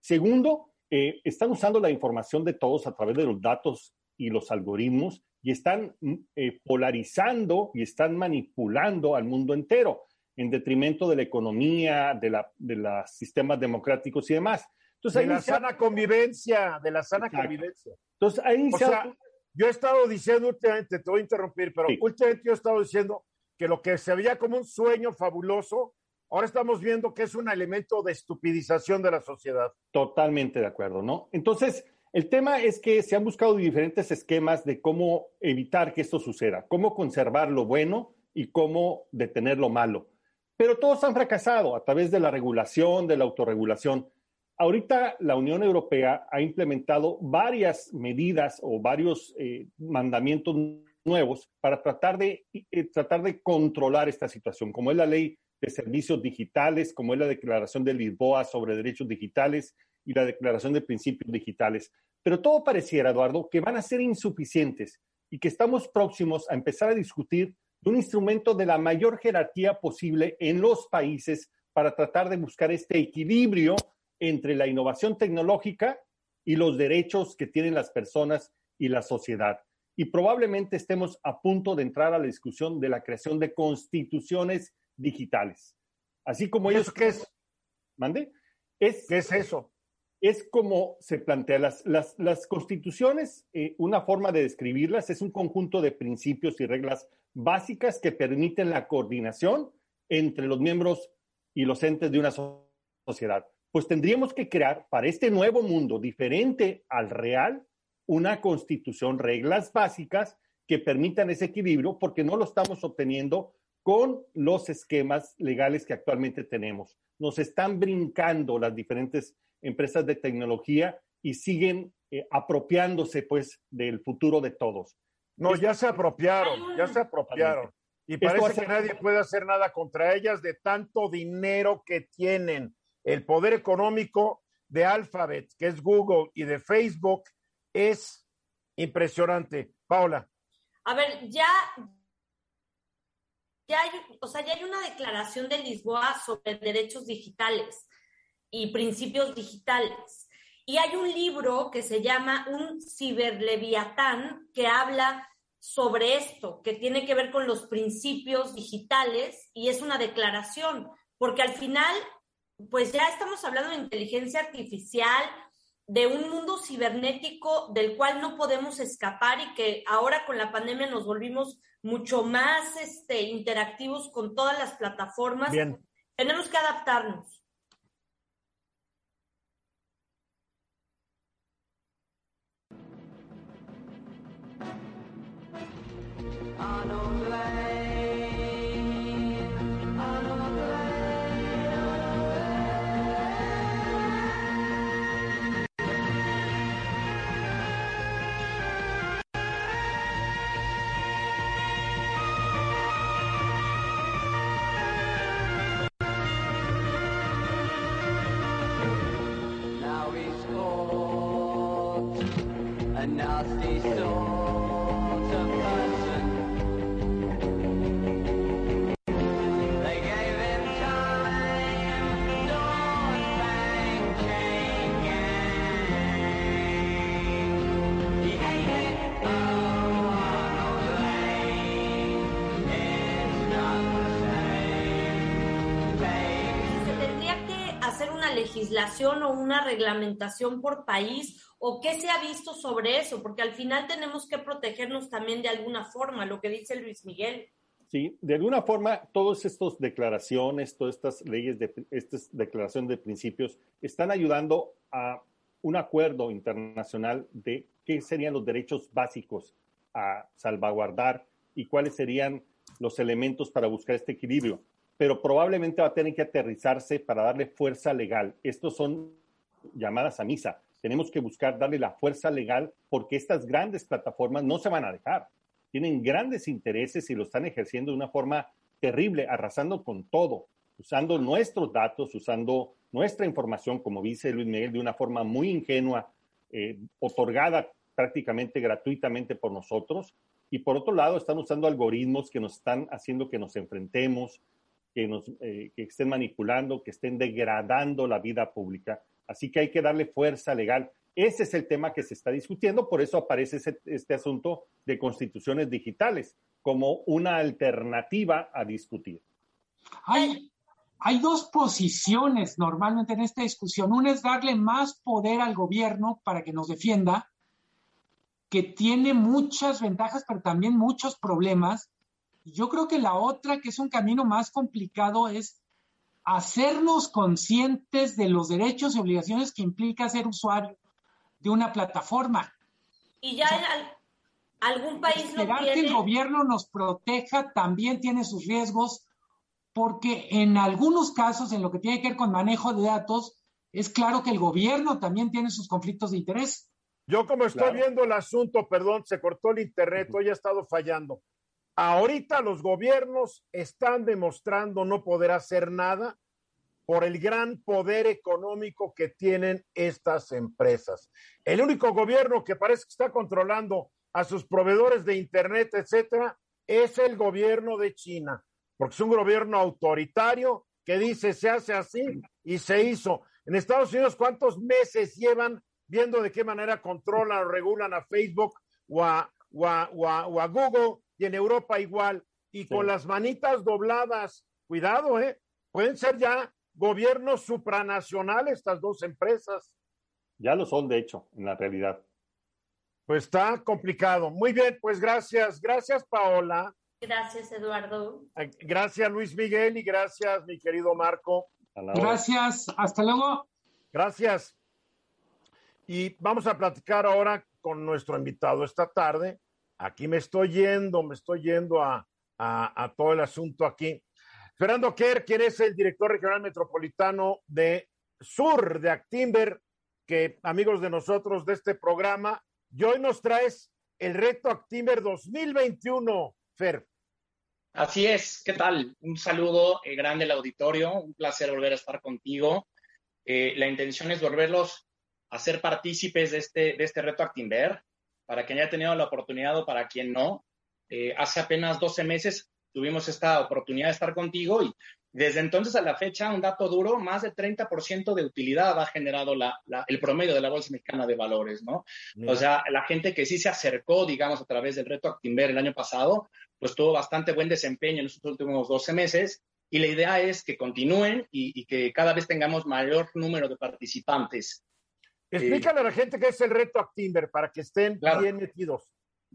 Segundo, eh, están usando la información de todos a través de los datos y los algoritmos y están mm, eh, polarizando y están manipulando al mundo entero en detrimento de la economía, de, la, de los sistemas democráticos y demás. Entonces, de la sana convivencia, de la sana convivencia. Entonces, ahí o sea, yo he estado diciendo últimamente, te voy a interrumpir, pero últimamente yo he estado diciendo que lo que se veía como un sueño fabuloso, Ahora estamos viendo que es un elemento de estupidización de la sociedad. Totalmente de acuerdo, ¿no? Entonces, el tema es que se han buscado diferentes esquemas de cómo evitar que esto suceda, cómo conservar lo bueno y cómo detener lo malo. Pero todos han fracasado a través de la regulación, de la autorregulación. Ahorita la Unión Europea ha implementado varias medidas o varios eh, mandamientos nuevos para tratar de, eh, tratar de controlar esta situación, como es la ley de servicios digitales, como es la Declaración de Lisboa sobre derechos digitales y la Declaración de Principios Digitales. Pero todo pareciera, Eduardo, que van a ser insuficientes y que estamos próximos a empezar a discutir de un instrumento de la mayor jerarquía posible en los países para tratar de buscar este equilibrio entre la innovación tecnológica y los derechos que tienen las personas y la sociedad. Y probablemente estemos a punto de entrar a la discusión de la creación de constituciones digitales. Así como ellos... ¿Qué es? ¿Mande? Es, ¿Qué es eso? Es como se plantea las, las, constituciones, eh, una forma de describirlas es un conjunto de principios y reglas básicas que permiten la coordinación entre los miembros y los entes de una sociedad. Pues tendríamos que crear para este nuevo mundo diferente al real una constitución, reglas básicas que permitan ese equilibrio, porque no lo estamos obteniendo con los esquemas legales que actualmente tenemos. Nos están brincando las diferentes empresas de tecnología y siguen eh, apropiándose pues del futuro de todos. No, ya se apropiaron, ya se apropiaron. Y parece que nadie puede hacer nada contra ellas de tanto dinero que tienen. El poder económico de Alphabet, que es Google, y de Facebook, es impresionante. Paola. A ver, ya, ya hay, o sea, ya hay una declaración de Lisboa sobre derechos digitales y principios digitales. Y hay un libro que se llama Un ciberleviatán que habla sobre esto, que tiene que ver con los principios digitales y es una declaración, porque al final, pues ya estamos hablando de inteligencia artificial, de un mundo cibernético del cual no podemos escapar y que ahora con la pandemia nos volvimos mucho más este, interactivos con todas las plataformas. Bien. Tenemos que adaptarnos. I don't blame. Legislación o una reglamentación por país o qué se ha visto sobre eso? Porque al final tenemos que protegernos también de alguna forma, lo que dice Luis Miguel. Sí, de alguna forma, todas estas declaraciones, todas estas leyes, de, esta declaración de principios, están ayudando a un acuerdo internacional de qué serían los derechos básicos a salvaguardar y cuáles serían los elementos para buscar este equilibrio pero probablemente va a tener que aterrizarse para darle fuerza legal. Estos son llamadas a misa. Tenemos que buscar darle la fuerza legal porque estas grandes plataformas no se van a dejar. Tienen grandes intereses y lo están ejerciendo de una forma terrible, arrasando con todo, usando nuestros datos, usando nuestra información, como dice Luis Miguel, de una forma muy ingenua, eh, otorgada prácticamente gratuitamente por nosotros. Y por otro lado, están usando algoritmos que nos están haciendo que nos enfrentemos, que, nos, eh, que estén manipulando, que estén degradando la vida pública. Así que hay que darle fuerza legal. Ese es el tema que se está discutiendo, por eso aparece este asunto de constituciones digitales como una alternativa a discutir. Hay, hay dos posiciones normalmente en esta discusión. Una es darle más poder al gobierno para que nos defienda, que tiene muchas ventajas, pero también muchos problemas. Yo creo que la otra, que es un camino más complicado, es hacernos conscientes de los derechos y obligaciones que implica ser usuario de una plataforma. Y ya en algún país esperar que el gobierno nos proteja también tiene sus riesgos, porque en algunos casos, en lo que tiene que ver con manejo de datos, es claro que el gobierno también tiene sus conflictos de interés. Yo como estoy viendo el asunto, perdón, se cortó el internet, hoy ha estado fallando. Ahorita los gobiernos están demostrando no poder hacer nada por el gran poder económico que tienen estas empresas. El único gobierno que parece que está controlando a sus proveedores de Internet, etcétera, es el gobierno de China, porque es un gobierno autoritario que dice se hace así y se hizo. En Estados Unidos, ¿cuántos meses llevan viendo de qué manera controlan o regulan a Facebook o a, Google? Y en Europa igual, y con las manitas dobladas. Cuidado, ¿eh? Pueden ser ya gobiernos supranacionales estas dos empresas. Ya lo son, de hecho, en la realidad. Pues está complicado. Muy bien, pues gracias. Gracias, Paola. Gracias, Eduardo. Gracias, Luis Miguel, y gracias, mi querido Marco. Gracias, hasta luego. Gracias. Y vamos a platicar ahora con nuestro invitado esta tarde. Aquí me estoy yendo, me estoy yendo a, todo el asunto aquí. Fernando Kerr, quien es el director regional metropolitano de Sur de Actimber, que amigos de nosotros de este programa, y hoy nos traes el reto Actimber 2021, Fer. Así es, ¿qué tal? Un saludo eh, grande al auditorio, un placer volver a estar contigo. Eh, la intención es volverlos a ser partícipes de este, de este reto Actimber, para quien haya tenido la oportunidad o para quien no. Eh, hace apenas 12 meses tuvimos esta oportunidad de estar contigo y desde entonces a la fecha, un dato duro, más de 30% de utilidad ha generado el promedio de la Bolsa Mexicana de Valores, ¿no? O sea, la gente que sí se acercó, digamos, a través del reto Actimber el año pasado, pues tuvo bastante buen desempeño en los últimos 12 meses y la idea es que continúen y, que cada vez tengamos mayor número de participantes. Explícale a la gente qué es el reto Actimber para que estén bien metidos.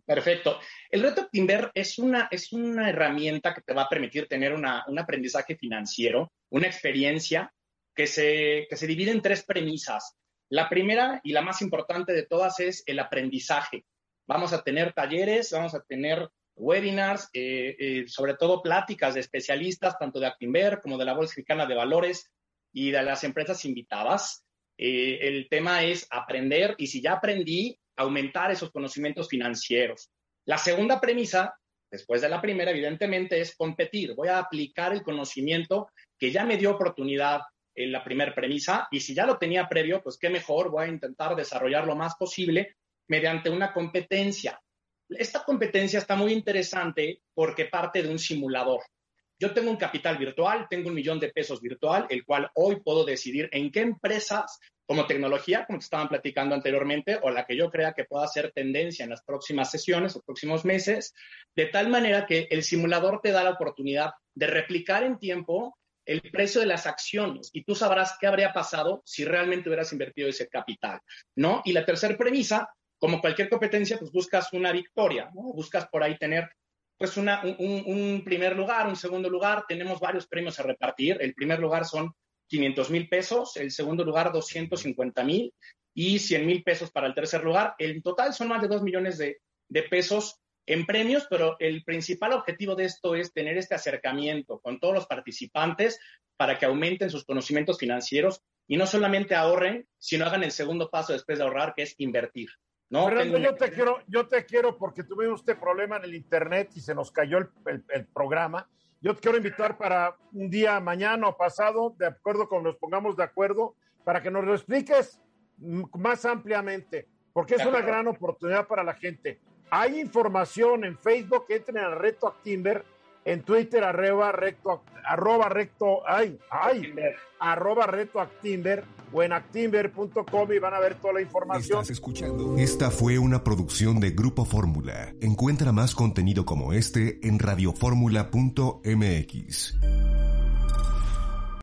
Perfecto. El reto Timber es una, es una herramienta que te va a permitir tener un aprendizaje financiero, una experiencia que se, se divide en tres premisas. La primera y la más importante de todas es el aprendizaje. Vamos a tener talleres, vamos a tener webinars, eh, eh, sobre todo pláticas de especialistas, tanto de Actimber como de la Bolsa Mexicana de Valores y de las empresas invitadas. Eh, el tema es aprender y si ya aprendí, aumentar esos conocimientos financieros. La segunda premisa, después de la primera, evidentemente, es competir. Voy a aplicar el conocimiento que ya me dio oportunidad en la primera premisa y si ya lo tenía previo, pues qué mejor, voy a intentar desarrollar lo más posible mediante una competencia. Esta competencia está muy interesante porque parte de un simulador. Yo tengo un capital virtual, tengo un millón de pesos virtual, el cual hoy puedo decidir en qué empresas como tecnología, como te estaban platicando anteriormente, o la que yo crea que pueda ser tendencia en las próximas sesiones o próximos meses, de tal manera que el simulador te da la oportunidad de replicar en tiempo el precio de las acciones y tú sabrás qué habría pasado si realmente hubieras invertido ese capital, ¿no? Y la tercera premisa, como cualquier competencia, pues buscas una victoria, ¿no? Buscas por ahí tener pues un, un, primer lugar, un segundo lugar, tenemos varios premios a repartir. El primer lugar son 500 mil pesos, el segundo lugar 250 mil y 100 mil pesos para el tercer lugar. En total son más de 2 millones de, de pesos en premios, pero el principal objetivo de esto es tener este acercamiento con todos los participantes para que aumenten sus conocimientos financieros y no solamente ahorren, sino hagan el segundo paso después de ahorrar, que es invertir. ¿No? Fernando, yo te quiero, yo te quiero porque tuvimos este problema en el internet y se nos cayó el, el programa. Yo te quiero invitar para un día mañana o pasado, de acuerdo con nos pongamos de acuerdo, para que nos lo expliques más ampliamente, porque es una gran oportunidad para la gente. Hay información en Facebook, entren al Reto Actimber, en Twitter arroba recto, arroba recto, ay, ay, arroba reto Actimber o en actimber.com y van a ver toda la información. Estás escuchando. Esta fue una producción de Grupo Fórmula. Encuentra más contenido como este en radioformula.mx.